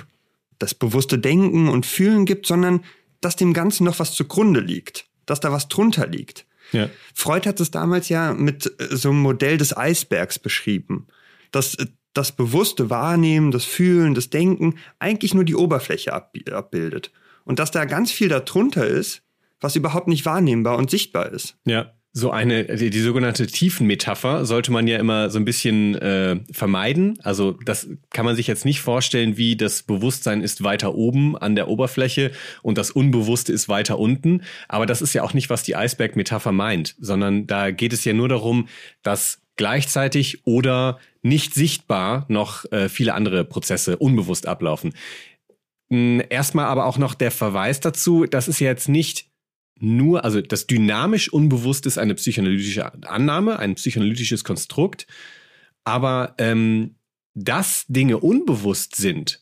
das bewusste Denken und Fühlen gibt, sondern dass dem Ganzen noch was zugrunde liegt, dass da was drunter liegt. Ja. Freud hat es damals ja mit äh, so einem Modell des Eisbergs beschrieben, dass äh, das bewusste Wahrnehmen, das Fühlen, das Denken eigentlich nur die Oberfläche abbildet. Und dass da ganz viel darunter ist, was überhaupt nicht wahrnehmbar und sichtbar ist. Ja. So eine, die, die sogenannte Tiefenmetapher sollte man ja immer so ein bisschen äh, vermeiden. Also das kann man sich jetzt nicht vorstellen, wie das Bewusstsein ist weiter oben an der Oberfläche und das Unbewusste ist weiter unten. Aber das ist ja auch nicht, was die Eisbergmetapher meint, sondern da geht es ja nur darum, dass gleichzeitig oder nicht sichtbar noch äh, viele andere Prozesse unbewusst ablaufen. Hm, erstmal aber auch noch der Verweis dazu, das ist jetzt nicht nur, also das dynamisch unbewusst ist eine psychoanalytische Annahme, ein psychoanalytisches Konstrukt, aber ähm, dass Dinge unbewusst sind,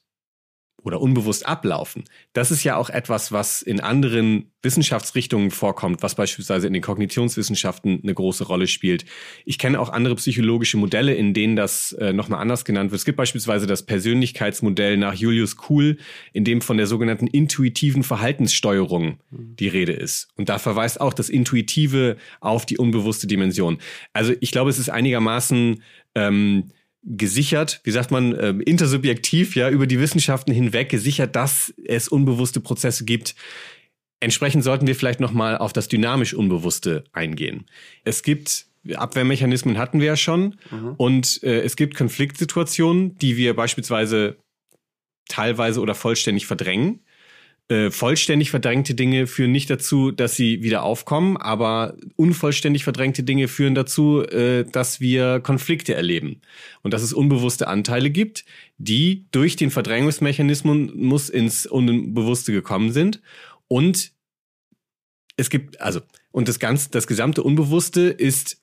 oder unbewusst ablaufen. Das ist ja auch etwas, was in anderen Wissenschaftsrichtungen vorkommt, was beispielsweise in den Kognitionswissenschaften eine große Rolle spielt. Ich kenne auch andere psychologische Modelle, in denen das äh, nochmal anders genannt wird. Es gibt beispielsweise das Persönlichkeitsmodell nach Julius Kuhl, in dem von der sogenannten intuitiven Verhaltenssteuerung die Rede ist. Und da verweist auch das Intuitive auf die unbewusste Dimension. Also ich glaube, es ist einigermaßen ähm, gesichert, wie sagt man, äh, intersubjektiv, ja, über die Wissenschaften hinweg gesichert, dass es unbewusste Prozesse gibt. Entsprechend sollten wir vielleicht nochmal auf das dynamisch Unbewusste eingehen. Es gibt Abwehrmechanismen hatten wir ja schon mhm. und äh, es gibt Konfliktsituationen, die wir beispielsweise teilweise oder vollständig verdrängen. Äh, vollständig verdrängte Dinge führen nicht dazu, dass sie wieder aufkommen, aber unvollständig verdrängte Dinge führen dazu, äh, dass wir Konflikte erleben. Und dass es unbewusste Anteile gibt, die durch den Verdrängungsmechanismus ins Unbewusste gekommen sind. Und es gibt also und das ganze das gesamte Unbewusste ist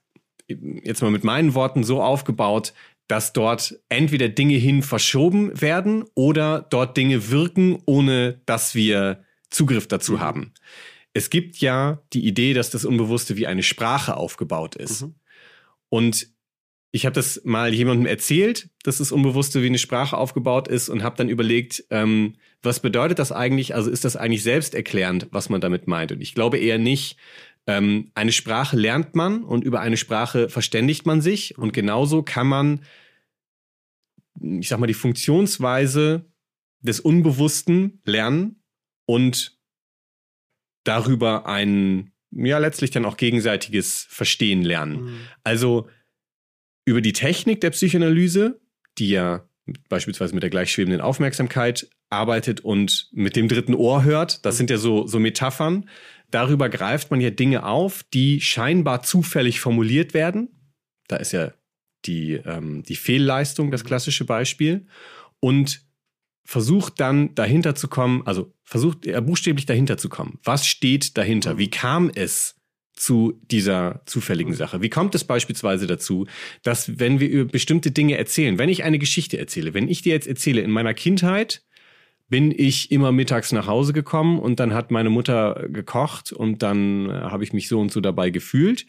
jetzt mal mit meinen Worten so aufgebaut, dass dort entweder Dinge hin verschoben werden oder dort Dinge wirken, ohne dass wir Zugriff dazu mhm. haben. Es gibt ja die Idee, dass das Unbewusste wie eine Sprache aufgebaut ist. Mhm. Und ich habe das mal jemandem erzählt, dass das Unbewusste wie eine Sprache aufgebaut ist und habe dann überlegt, ähm, was bedeutet das eigentlich? Also ist das eigentlich selbsterklärend, was man damit meint? Und ich glaube eher nicht. Ähm, eine Sprache lernt man und über eine Sprache verständigt man sich und genauso kann man, ich sag mal, die Funktionsweise des Unbewussten lernen und darüber ein, ja, letztlich dann auch gegenseitiges Verstehen lernen. Mhm. Also über die Technik der Psychoanalyse, die ja beispielsweise mit der gleichschwebenden Aufmerksamkeit arbeitet und mit dem dritten Ohr hört, das sind ja so, so Metaphern, Darüber greift man ja Dinge auf, die scheinbar zufällig formuliert werden. Da ist ja die, ähm, die Fehlleistung das klassische Beispiel. Und versucht dann dahinter zu kommen, also versucht er buchstäblich dahinter zu kommen. Was steht dahinter? Wie kam es zu dieser zufälligen Sache? Wie kommt es beispielsweise dazu, dass wenn wir über bestimmte Dinge erzählen, wenn ich eine Geschichte erzähle, wenn ich dir jetzt erzähle, in meiner Kindheit bin ich immer mittags nach Hause gekommen und dann hat meine Mutter gekocht und dann äh, habe ich mich so und so dabei gefühlt.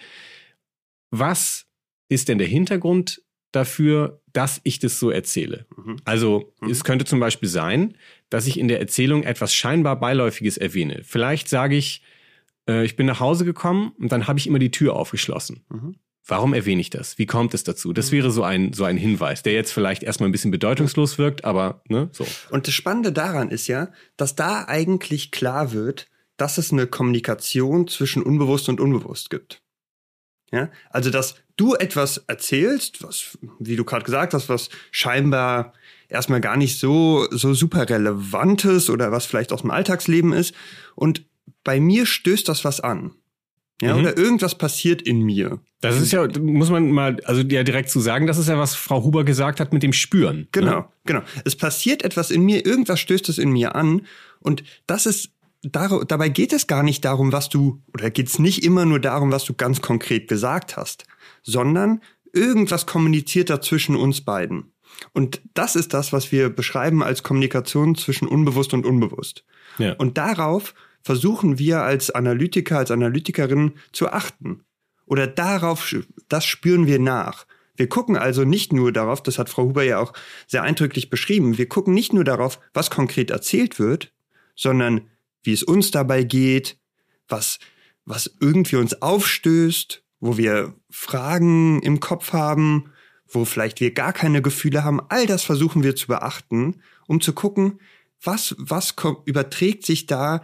Was ist denn der Hintergrund dafür, dass ich das so erzähle? Mhm. Also mhm. es könnte zum Beispiel sein, dass ich in der Erzählung etwas scheinbar Beiläufiges erwähne. Vielleicht sage ich, äh, ich bin nach Hause gekommen und dann habe ich immer die Tür aufgeschlossen. Mhm. Warum erwähne ich das? Wie kommt es dazu? Das wäre so ein, so ein Hinweis, der jetzt vielleicht erstmal ein bisschen bedeutungslos wirkt, aber ne, so. Und das Spannende daran ist ja, dass da eigentlich klar wird, dass es eine Kommunikation zwischen unbewusst und unbewusst gibt. Ja, also dass du etwas erzählst, was, wie du gerade gesagt hast, was scheinbar erstmal gar nicht so, so super relevantes oder was vielleicht aus dem Alltagsleben ist. Und bei mir stößt das was an. Ja, mhm. oder irgendwas passiert in mir. Das ist ja, muss man mal, also ja direkt zu sagen, das ist ja, was Frau Huber gesagt hat mit dem Spüren. Ne? Genau, ne? genau. Es passiert etwas in mir, irgendwas stößt es in mir an. Und das ist, dar dabei geht es gar nicht darum, was du, oder geht es nicht immer nur darum, was du ganz konkret gesagt hast, sondern irgendwas kommuniziert da zwischen uns beiden. Und das ist das, was wir beschreiben als Kommunikation zwischen unbewusst und unbewusst. Ja. Und darauf versuchen wir als Analytiker, als Analytikerin zu achten. Oder darauf, das spüren wir nach. Wir gucken also nicht nur darauf, das hat Frau Huber ja auch sehr eindrücklich beschrieben, wir gucken nicht nur darauf, was konkret erzählt wird, sondern wie es uns dabei geht, was, was irgendwie uns aufstößt, wo wir Fragen im Kopf haben, wo vielleicht wir gar keine Gefühle haben. All das versuchen wir zu beachten, um zu gucken, was, was überträgt sich da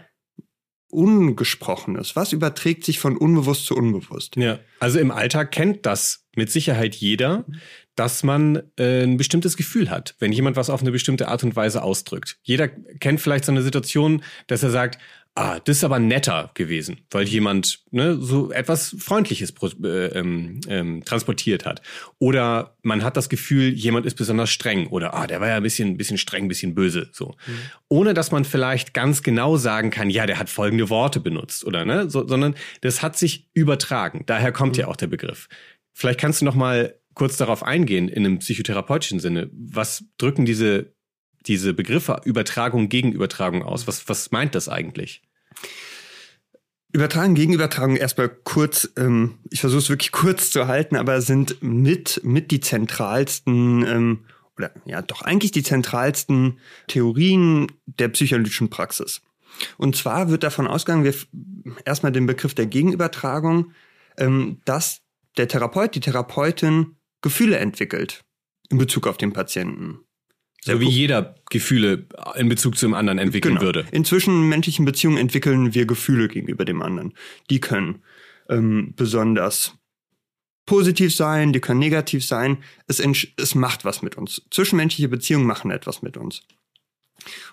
Ungesprochenes? Was überträgt sich von unbewusst zu unbewusst? Ja, also im Alltag kennt das mit Sicherheit jeder, dass man äh, ein bestimmtes Gefühl hat, wenn jemand was auf eine bestimmte Art und Weise ausdrückt. Jeder kennt vielleicht so eine Situation, dass er sagt, ah, das ist aber netter gewesen, weil jemand ne, so etwas Freundliches äh, ähm, ähm, transportiert hat. Oder man hat das Gefühl, jemand ist besonders streng oder ah, der war ja ein bisschen, ein bisschen streng, ein bisschen böse. So. Mhm. Ohne dass man vielleicht ganz genau sagen kann, ja, der hat folgende Worte benutzt oder ne, so, sondern das hat sich übertragen. Daher kommt mhm. ja auch der Begriff. Vielleicht kannst du noch mal kurz darauf eingehen in einem psychotherapeutischen Sinne. Was drücken diese diese Begriffe Übertragung, Gegenübertragung aus? Was, was meint das eigentlich? Übertragen, Gegenübertragung erstmal kurz, ähm, ich versuche es wirklich kurz zu halten, aber sind mit, mit die zentralsten ähm, oder ja doch eigentlich die zentralsten Theorien der psychoanalytischen Praxis. Und zwar wird davon ausgegangen, wir erstmal den Begriff der Gegenübertragung, ähm, dass der Therapeut, die Therapeutin Gefühle entwickelt in Bezug auf den Patienten. So wie jeder Gefühle in Bezug zum anderen entwickeln genau. würde. In zwischenmenschlichen Beziehungen entwickeln wir Gefühle gegenüber dem anderen. Die können ähm, besonders positiv sein, die können negativ sein. Es, es macht was mit uns. Zwischenmenschliche Beziehungen machen etwas mit uns.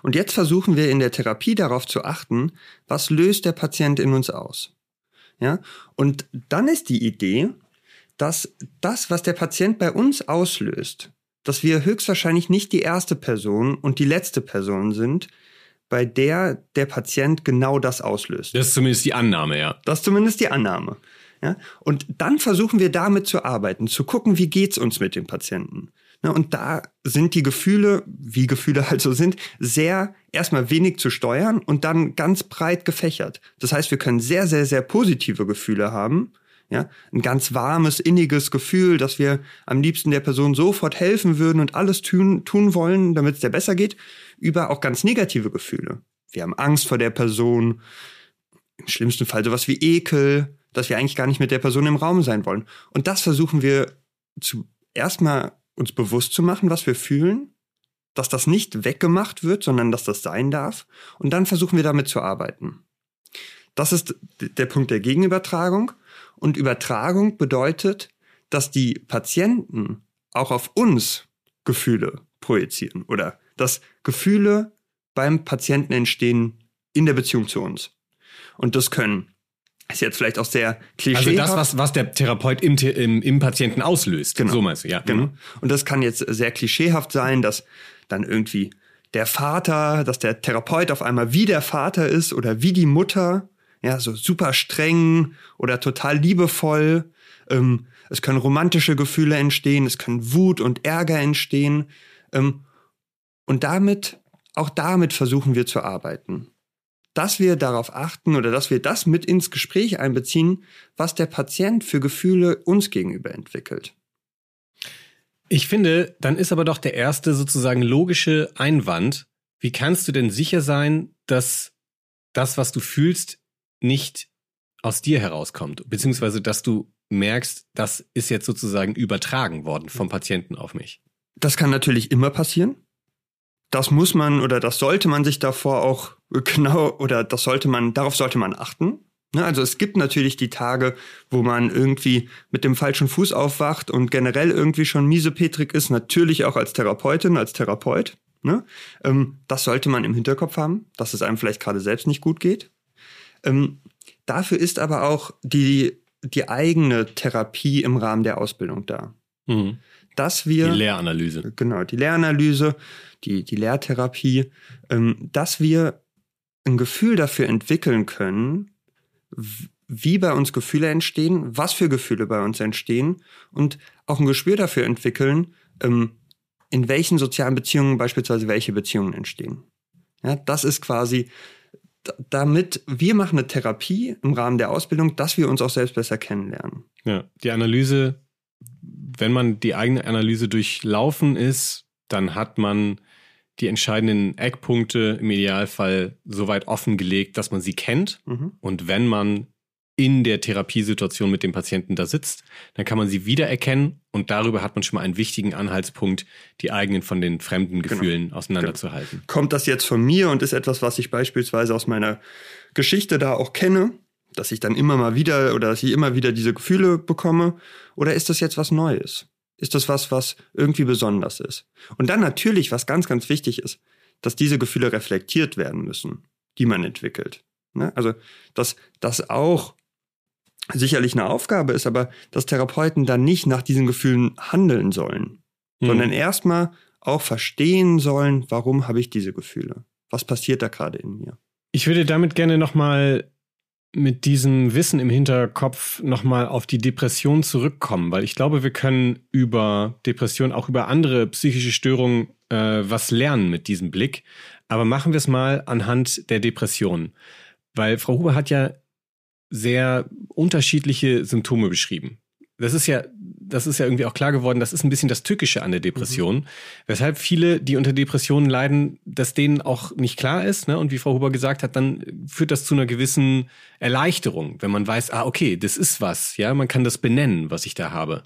Und jetzt versuchen wir in der Therapie darauf zu achten, was löst der Patient in uns aus. Ja? Und dann ist die Idee, dass das, was der Patient bei uns auslöst, dass wir höchstwahrscheinlich nicht die erste Person und die letzte Person sind, bei der der Patient genau das auslöst. Das ist zumindest die Annahme, ja. Das ist zumindest die Annahme. Ja? Und dann versuchen wir damit zu arbeiten, zu gucken, wie geht's uns mit dem Patienten. Ja, und da sind die Gefühle, wie Gefühle halt so sind, sehr erstmal wenig zu steuern und dann ganz breit gefächert. Das heißt, wir können sehr, sehr, sehr positive Gefühle haben ja, ein ganz warmes, inniges Gefühl, dass wir am liebsten der Person sofort helfen würden und alles tun, tun wollen, damit es der besser geht, über auch ganz negative Gefühle. Wir haben Angst vor der Person, im schlimmsten Fall sowas wie Ekel, dass wir eigentlich gar nicht mit der Person im Raum sein wollen. Und das versuchen wir zu erstmal uns bewusst zu machen, was wir fühlen, dass das nicht weggemacht wird, sondern dass das sein darf. Und dann versuchen wir damit zu arbeiten. Das ist der Punkt der Gegenübertragung. Und Übertragung bedeutet, dass die Patienten auch auf uns Gefühle projizieren oder dass Gefühle beim Patienten entstehen in der Beziehung zu uns. Und das können ist jetzt vielleicht auch sehr klischee. Also das, was, was der Therapeut im, im, im Patienten auslöst. Genau. So meinst du, ja. Genau. Mhm. Und das kann jetzt sehr klischeehaft sein, dass dann irgendwie der Vater, dass der Therapeut auf einmal wie der Vater ist oder wie die Mutter ja, so super streng oder total liebevoll. Ähm, es können romantische Gefühle entstehen, es können Wut und Ärger entstehen. Ähm, und damit, auch damit versuchen wir zu arbeiten. Dass wir darauf achten oder dass wir das mit ins Gespräch einbeziehen, was der Patient für Gefühle uns gegenüber entwickelt. Ich finde, dann ist aber doch der erste sozusagen logische Einwand, wie kannst du denn sicher sein, dass das, was du fühlst, nicht aus dir herauskommt, beziehungsweise dass du merkst, das ist jetzt sozusagen übertragen worden vom Patienten auf mich. Das kann natürlich immer passieren. Das muss man oder das sollte man sich davor auch genau oder das sollte man, darauf sollte man achten. Ne, also es gibt natürlich die Tage, wo man irgendwie mit dem falschen Fuß aufwacht und generell irgendwie schon miesepetrig ist, natürlich auch als Therapeutin, als Therapeut. Ne? Ähm, das sollte man im Hinterkopf haben, dass es einem vielleicht gerade selbst nicht gut geht. Ähm, dafür ist aber auch die, die eigene Therapie im Rahmen der Ausbildung da. Mhm. Dass wir. Die Lehranalyse. Genau, die Lehranalyse, die, die Lehrtherapie, ähm, dass wir ein Gefühl dafür entwickeln können, wie bei uns Gefühle entstehen, was für Gefühle bei uns entstehen und auch ein Gespür dafür entwickeln, ähm, in welchen sozialen Beziehungen beispielsweise welche Beziehungen entstehen. Ja, das ist quasi damit wir machen eine Therapie im Rahmen der Ausbildung, dass wir uns auch selbst besser kennenlernen. Ja, die Analyse, wenn man die eigene Analyse durchlaufen ist, dann hat man die entscheidenden Eckpunkte im Idealfall so weit offengelegt, dass man sie kennt. Mhm. Und wenn man in der Therapiesituation mit dem Patienten da sitzt, dann kann man sie wiedererkennen und darüber hat man schon mal einen wichtigen Anhaltspunkt, die eigenen von den fremden genau. Gefühlen genau. auseinanderzuhalten. Genau. Kommt das jetzt von mir und ist etwas, was ich beispielsweise aus meiner Geschichte da auch kenne, dass ich dann immer mal wieder oder dass ich immer wieder diese Gefühle bekomme, oder ist das jetzt was Neues? Ist das was, was irgendwie besonders ist? Und dann natürlich, was ganz, ganz wichtig ist, dass diese Gefühle reflektiert werden müssen, die man entwickelt. Ne? Also, dass das auch sicherlich eine Aufgabe ist, aber dass Therapeuten dann nicht nach diesen Gefühlen handeln sollen, mhm. sondern erstmal auch verstehen sollen, warum habe ich diese Gefühle? Was passiert da gerade in mir? Ich würde damit gerne nochmal mit diesem Wissen im Hinterkopf nochmal auf die Depression zurückkommen, weil ich glaube, wir können über Depression, auch über andere psychische Störungen äh, was lernen mit diesem Blick. Aber machen wir es mal anhand der Depression. Weil Frau Huber hat ja sehr unterschiedliche Symptome beschrieben. Das ist ja, das ist ja irgendwie auch klar geworden, das ist ein bisschen das Tückische an der Depression, mhm. weshalb viele, die unter Depressionen leiden, dass denen auch nicht klar ist. Ne? Und wie Frau Huber gesagt hat, dann führt das zu einer gewissen Erleichterung, wenn man weiß, ah, okay, das ist was, ja, man kann das benennen, was ich da habe.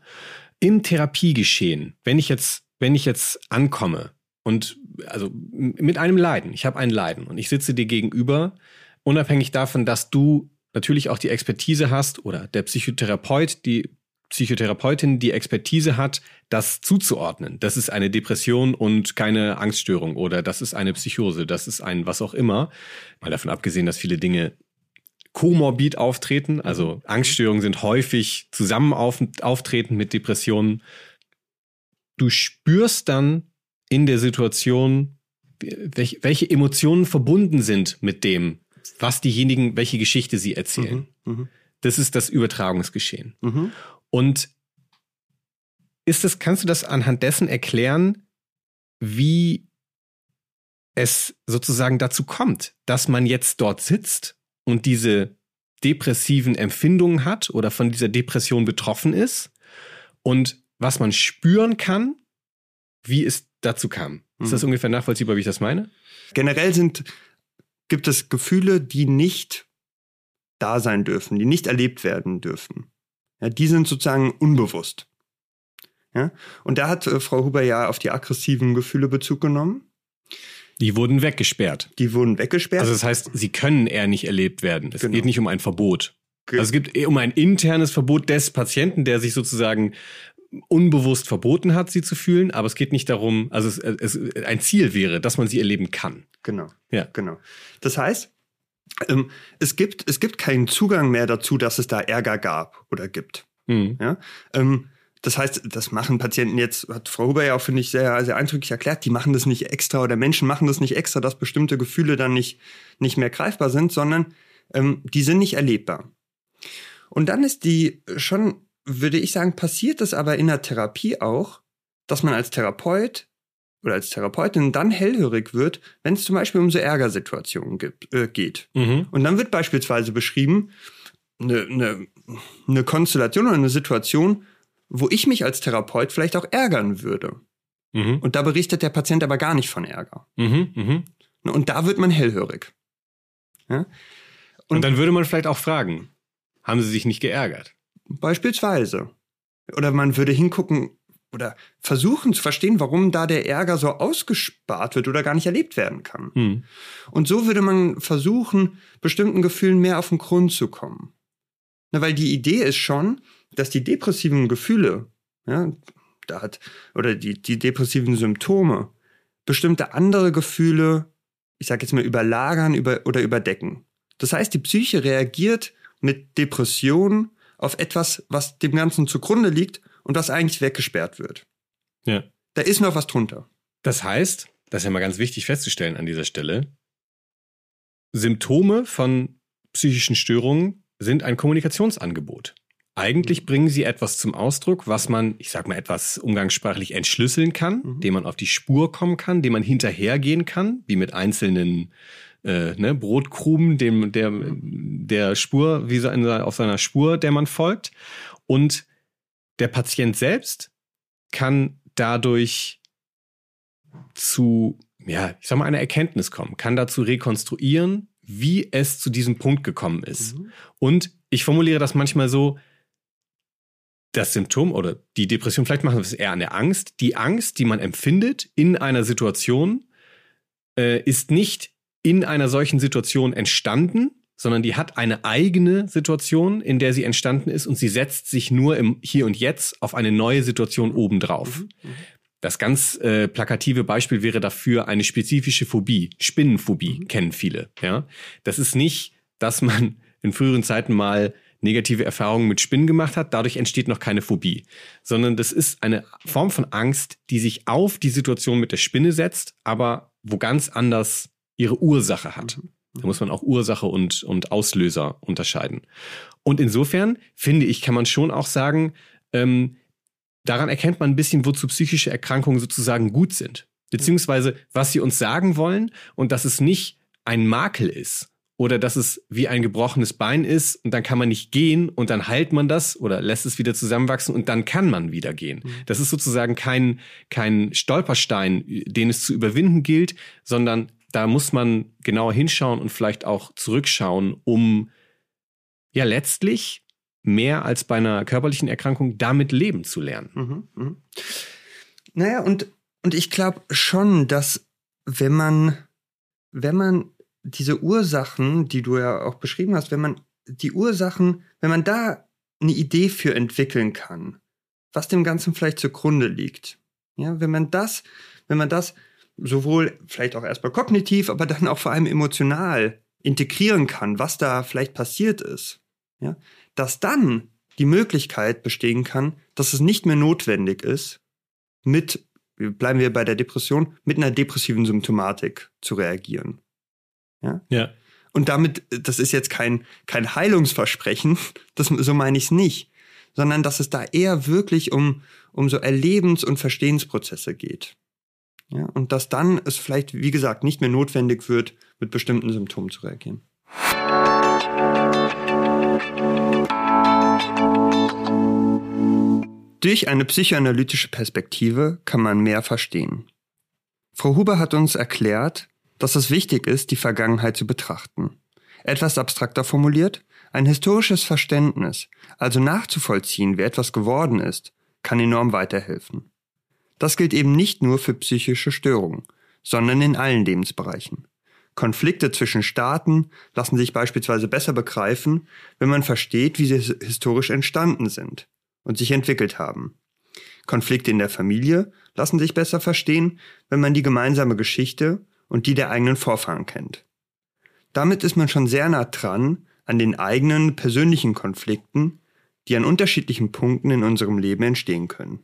Im Therapiegeschehen, wenn ich jetzt, wenn ich jetzt ankomme und also mit einem Leiden, ich habe ein Leiden und ich sitze dir gegenüber, unabhängig davon, dass du natürlich auch die Expertise hast oder der Psychotherapeut, die Psychotherapeutin die Expertise hat, das zuzuordnen. Das ist eine Depression und keine Angststörung oder das ist eine Psychose, das ist ein was auch immer. Mal davon abgesehen, dass viele Dinge komorbid auftreten, also Angststörungen sind häufig zusammen auf, auftreten mit Depressionen. Du spürst dann in der Situation, welche, welche Emotionen verbunden sind mit dem, was diejenigen, welche Geschichte sie erzählen. Mhm, mh. Das ist das Übertragungsgeschehen. Mhm. Und ist es, kannst du das anhand dessen erklären, wie es sozusagen dazu kommt, dass man jetzt dort sitzt und diese depressiven Empfindungen hat oder von dieser Depression betroffen ist und was man spüren kann, wie es dazu kam. Ist das mhm. ungefähr nachvollziehbar, wie ich das meine? Generell sind gibt es Gefühle, die nicht da sein dürfen, die nicht erlebt werden dürfen. Ja, die sind sozusagen unbewusst. Ja? Und da hat äh, Frau Huber ja auf die aggressiven Gefühle Bezug genommen. Die wurden weggesperrt. Die wurden weggesperrt. Also das heißt, sie können eher nicht erlebt werden. Es genau. geht nicht um ein Verbot. Ge also es geht um ein internes Verbot des Patienten, der sich sozusagen unbewusst verboten hat, sie zu fühlen, aber es geht nicht darum, also es, es, ein Ziel wäre, dass man sie erleben kann. Genau. Ja. Genau. Das heißt, ähm, es gibt, es gibt keinen Zugang mehr dazu, dass es da Ärger gab oder gibt. Mhm. Ja. Ähm, das heißt, das machen Patienten jetzt, hat Frau Huber ja auch, finde ich, sehr, sehr eindrücklich erklärt, die machen das nicht extra oder Menschen machen das nicht extra, dass bestimmte Gefühle dann nicht, nicht mehr greifbar sind, sondern ähm, die sind nicht erlebbar. Und dann ist die schon würde ich sagen, passiert es aber in der Therapie auch, dass man als Therapeut oder als Therapeutin dann hellhörig wird, wenn es zum Beispiel um so Ärgersituationen gibt, äh, geht. Mhm. Und dann wird beispielsweise beschrieben, eine, eine, eine Konstellation oder eine Situation, wo ich mich als Therapeut vielleicht auch ärgern würde. Mhm. Und da berichtet der Patient aber gar nicht von Ärger. Mhm, mh. Und da wird man hellhörig. Ja? Und, Und dann würde man vielleicht auch fragen, haben Sie sich nicht geärgert? Beispielsweise. Oder man würde hingucken oder versuchen zu verstehen, warum da der Ärger so ausgespart wird oder gar nicht erlebt werden kann. Hm. Und so würde man versuchen, bestimmten Gefühlen mehr auf den Grund zu kommen. Na, weil die Idee ist schon, dass die depressiven Gefühle, ja, da hat, oder die, die depressiven Symptome, bestimmte andere Gefühle, ich sage jetzt mal, überlagern über, oder überdecken. Das heißt, die Psyche reagiert mit Depressionen auf etwas, was dem Ganzen zugrunde liegt und was eigentlich weggesperrt wird. Ja. Da ist noch was drunter. Das heißt, das ist ja mal ganz wichtig festzustellen an dieser Stelle, Symptome von psychischen Störungen sind ein Kommunikationsangebot. Eigentlich bringen sie etwas zum Ausdruck, was man, ich sag mal, etwas umgangssprachlich entschlüsseln kann, mhm. dem man auf die Spur kommen kann, dem man hinterhergehen kann, wie mit einzelnen äh, ne, Brotkrumen, dem, der, der Spur, wie so eine, auf seiner Spur, der man folgt. Und der Patient selbst kann dadurch zu, ja, ich sag mal, einer Erkenntnis kommen, kann dazu rekonstruieren, wie es zu diesem Punkt gekommen ist. Mhm. Und ich formuliere das manchmal so, das Symptom oder die Depression, vielleicht machen wir es eher an der Angst. Die Angst, die man empfindet in einer Situation, äh, ist nicht in einer solchen Situation entstanden, sondern die hat eine eigene Situation, in der sie entstanden ist und sie setzt sich nur im Hier und Jetzt auf eine neue Situation obendrauf. Mhm, mhm. Das ganz äh, plakative Beispiel wäre dafür eine spezifische Phobie, Spinnenphobie, mhm. kennen viele. Ja, das ist nicht, dass man in früheren Zeiten mal negative Erfahrungen mit Spinnen gemacht hat, dadurch entsteht noch keine Phobie, sondern das ist eine Form von Angst, die sich auf die Situation mit der Spinne setzt, aber wo ganz anders ihre Ursache hat. Da muss man auch Ursache und, und Auslöser unterscheiden. Und insofern, finde ich, kann man schon auch sagen, ähm, daran erkennt man ein bisschen, wozu psychische Erkrankungen sozusagen gut sind. Beziehungsweise, was sie uns sagen wollen und dass es nicht ein Makel ist, oder dass es wie ein gebrochenes Bein ist und dann kann man nicht gehen und dann heilt man das oder lässt es wieder zusammenwachsen und dann kann man wieder gehen. Mhm. Das ist sozusagen kein, kein Stolperstein, den es zu überwinden gilt, sondern da muss man genauer hinschauen und vielleicht auch zurückschauen, um ja letztlich mehr als bei einer körperlichen Erkrankung damit leben zu lernen. Mhm, mh. Naja, und, und ich glaube schon, dass wenn man, wenn man diese Ursachen, die du ja auch beschrieben hast, wenn man die Ursachen, wenn man da eine Idee für entwickeln kann, was dem Ganzen vielleicht zugrunde liegt. Ja, wenn man das, wenn man das sowohl vielleicht auch erstmal kognitiv, aber dann auch vor allem emotional integrieren kann, was da vielleicht passiert ist, ja, dass dann die Möglichkeit bestehen kann, dass es nicht mehr notwendig ist, mit, bleiben wir bei der Depression, mit einer depressiven Symptomatik zu reagieren. Ja. ja. Und damit, das ist jetzt kein, kein Heilungsversprechen, das, so meine ich es nicht, sondern dass es da eher wirklich um, um so Erlebens- und Verstehensprozesse geht. Ja, und dass dann es vielleicht, wie gesagt, nicht mehr notwendig wird, mit bestimmten Symptomen zu reagieren. Durch eine psychoanalytische Perspektive kann man mehr verstehen. Frau Huber hat uns erklärt, dass es wichtig ist, die Vergangenheit zu betrachten. Etwas abstrakter formuliert, ein historisches Verständnis, also nachzuvollziehen, wie etwas geworden ist, kann enorm weiterhelfen. Das gilt eben nicht nur für psychische Störungen, sondern in allen Lebensbereichen. Konflikte zwischen Staaten lassen sich beispielsweise besser begreifen, wenn man versteht, wie sie historisch entstanden sind und sich entwickelt haben. Konflikte in der Familie lassen sich besser verstehen, wenn man die gemeinsame Geschichte und die der eigenen Vorfahren kennt. Damit ist man schon sehr nah dran an den eigenen persönlichen Konflikten, die an unterschiedlichen Punkten in unserem Leben entstehen können.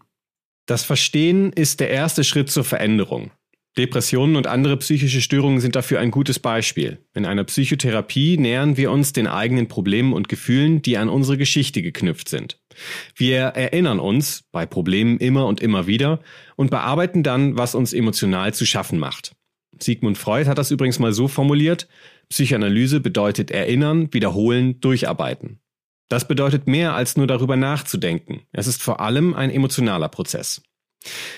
Das Verstehen ist der erste Schritt zur Veränderung. Depressionen und andere psychische Störungen sind dafür ein gutes Beispiel. In einer Psychotherapie nähern wir uns den eigenen Problemen und Gefühlen, die an unsere Geschichte geknüpft sind. Wir erinnern uns bei Problemen immer und immer wieder und bearbeiten dann, was uns emotional zu schaffen macht. Sigmund Freud hat das übrigens mal so formuliert, Psychoanalyse bedeutet erinnern, wiederholen, durcharbeiten. Das bedeutet mehr als nur darüber nachzudenken. Es ist vor allem ein emotionaler Prozess.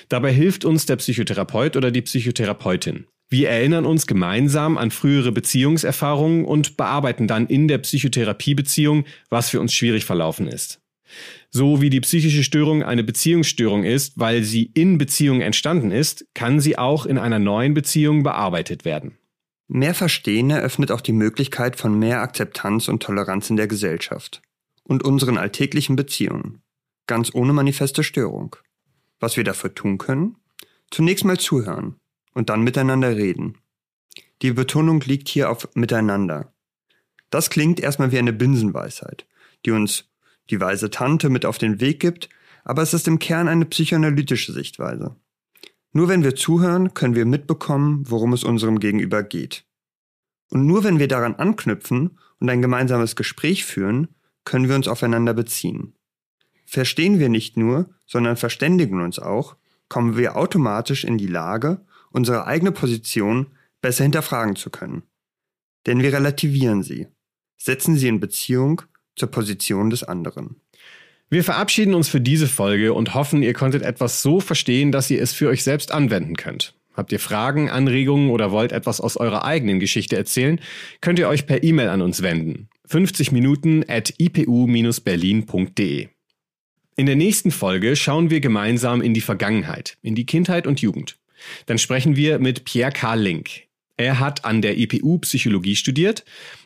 Dabei hilft uns der Psychotherapeut oder die Psychotherapeutin. Wir erinnern uns gemeinsam an frühere Beziehungserfahrungen und bearbeiten dann in der Psychotherapiebeziehung, was für uns schwierig verlaufen ist. So wie die psychische Störung eine Beziehungsstörung ist, weil sie in Beziehung entstanden ist, kann sie auch in einer neuen Beziehung bearbeitet werden. Mehr Verstehen eröffnet auch die Möglichkeit von mehr Akzeptanz und Toleranz in der Gesellschaft und unseren alltäglichen Beziehungen, ganz ohne manifeste Störung. Was wir dafür tun können? Zunächst mal zuhören und dann miteinander reden. Die Betonung liegt hier auf miteinander. Das klingt erstmal wie eine Binsenweisheit, die uns die weise Tante mit auf den Weg gibt, aber es ist im Kern eine psychoanalytische Sichtweise. Nur wenn wir zuhören, können wir mitbekommen, worum es unserem Gegenüber geht. Und nur wenn wir daran anknüpfen und ein gemeinsames Gespräch führen, können wir uns aufeinander beziehen. Verstehen wir nicht nur, sondern verständigen uns auch, kommen wir automatisch in die Lage, unsere eigene Position besser hinterfragen zu können. Denn wir relativieren sie, setzen sie in Beziehung zur Position des anderen. Wir verabschieden uns für diese Folge und hoffen, ihr konntet etwas so verstehen, dass ihr es für euch selbst anwenden könnt. Habt ihr Fragen, Anregungen oder wollt etwas aus eurer eigenen Geschichte erzählen, könnt ihr euch per E-Mail an uns wenden. 50 Minuten at ipu-berlin.de. In der nächsten Folge schauen wir gemeinsam in die Vergangenheit, in die Kindheit und Jugend. Dann sprechen wir mit Pierre Karl Link. Er hat an der IPU Psychologie studiert,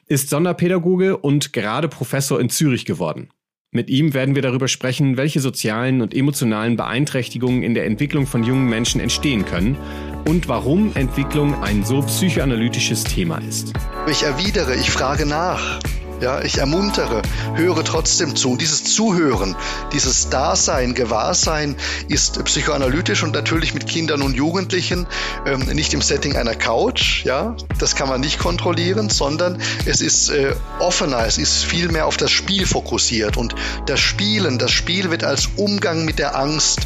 ist Sonderpädagoge und gerade Professor in Zürich geworden. Mit ihm werden wir darüber sprechen, welche sozialen und emotionalen Beeinträchtigungen in der Entwicklung von jungen Menschen entstehen können und warum Entwicklung ein so psychoanalytisches Thema ist. Ich erwidere, ich frage nach. Ja, ich ermuntere, höre trotzdem zu. Dieses Zuhören, dieses Dasein, Gewahrsein ist psychoanalytisch und natürlich mit Kindern und Jugendlichen ähm, nicht im Setting einer Couch. Ja, das kann man nicht kontrollieren, sondern es ist äh, offener, es ist viel mehr auf das Spiel fokussiert und das Spielen, das Spiel wird als Umgang mit der Angst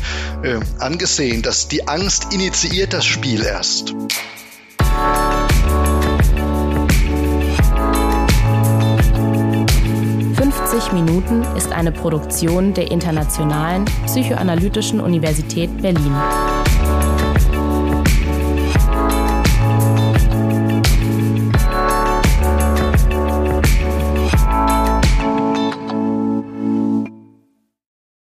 äh, angesehen. Dass die Angst initiiert das Spiel erst. 90 Minuten ist eine Produktion der Internationalen Psychoanalytischen Universität Berlin.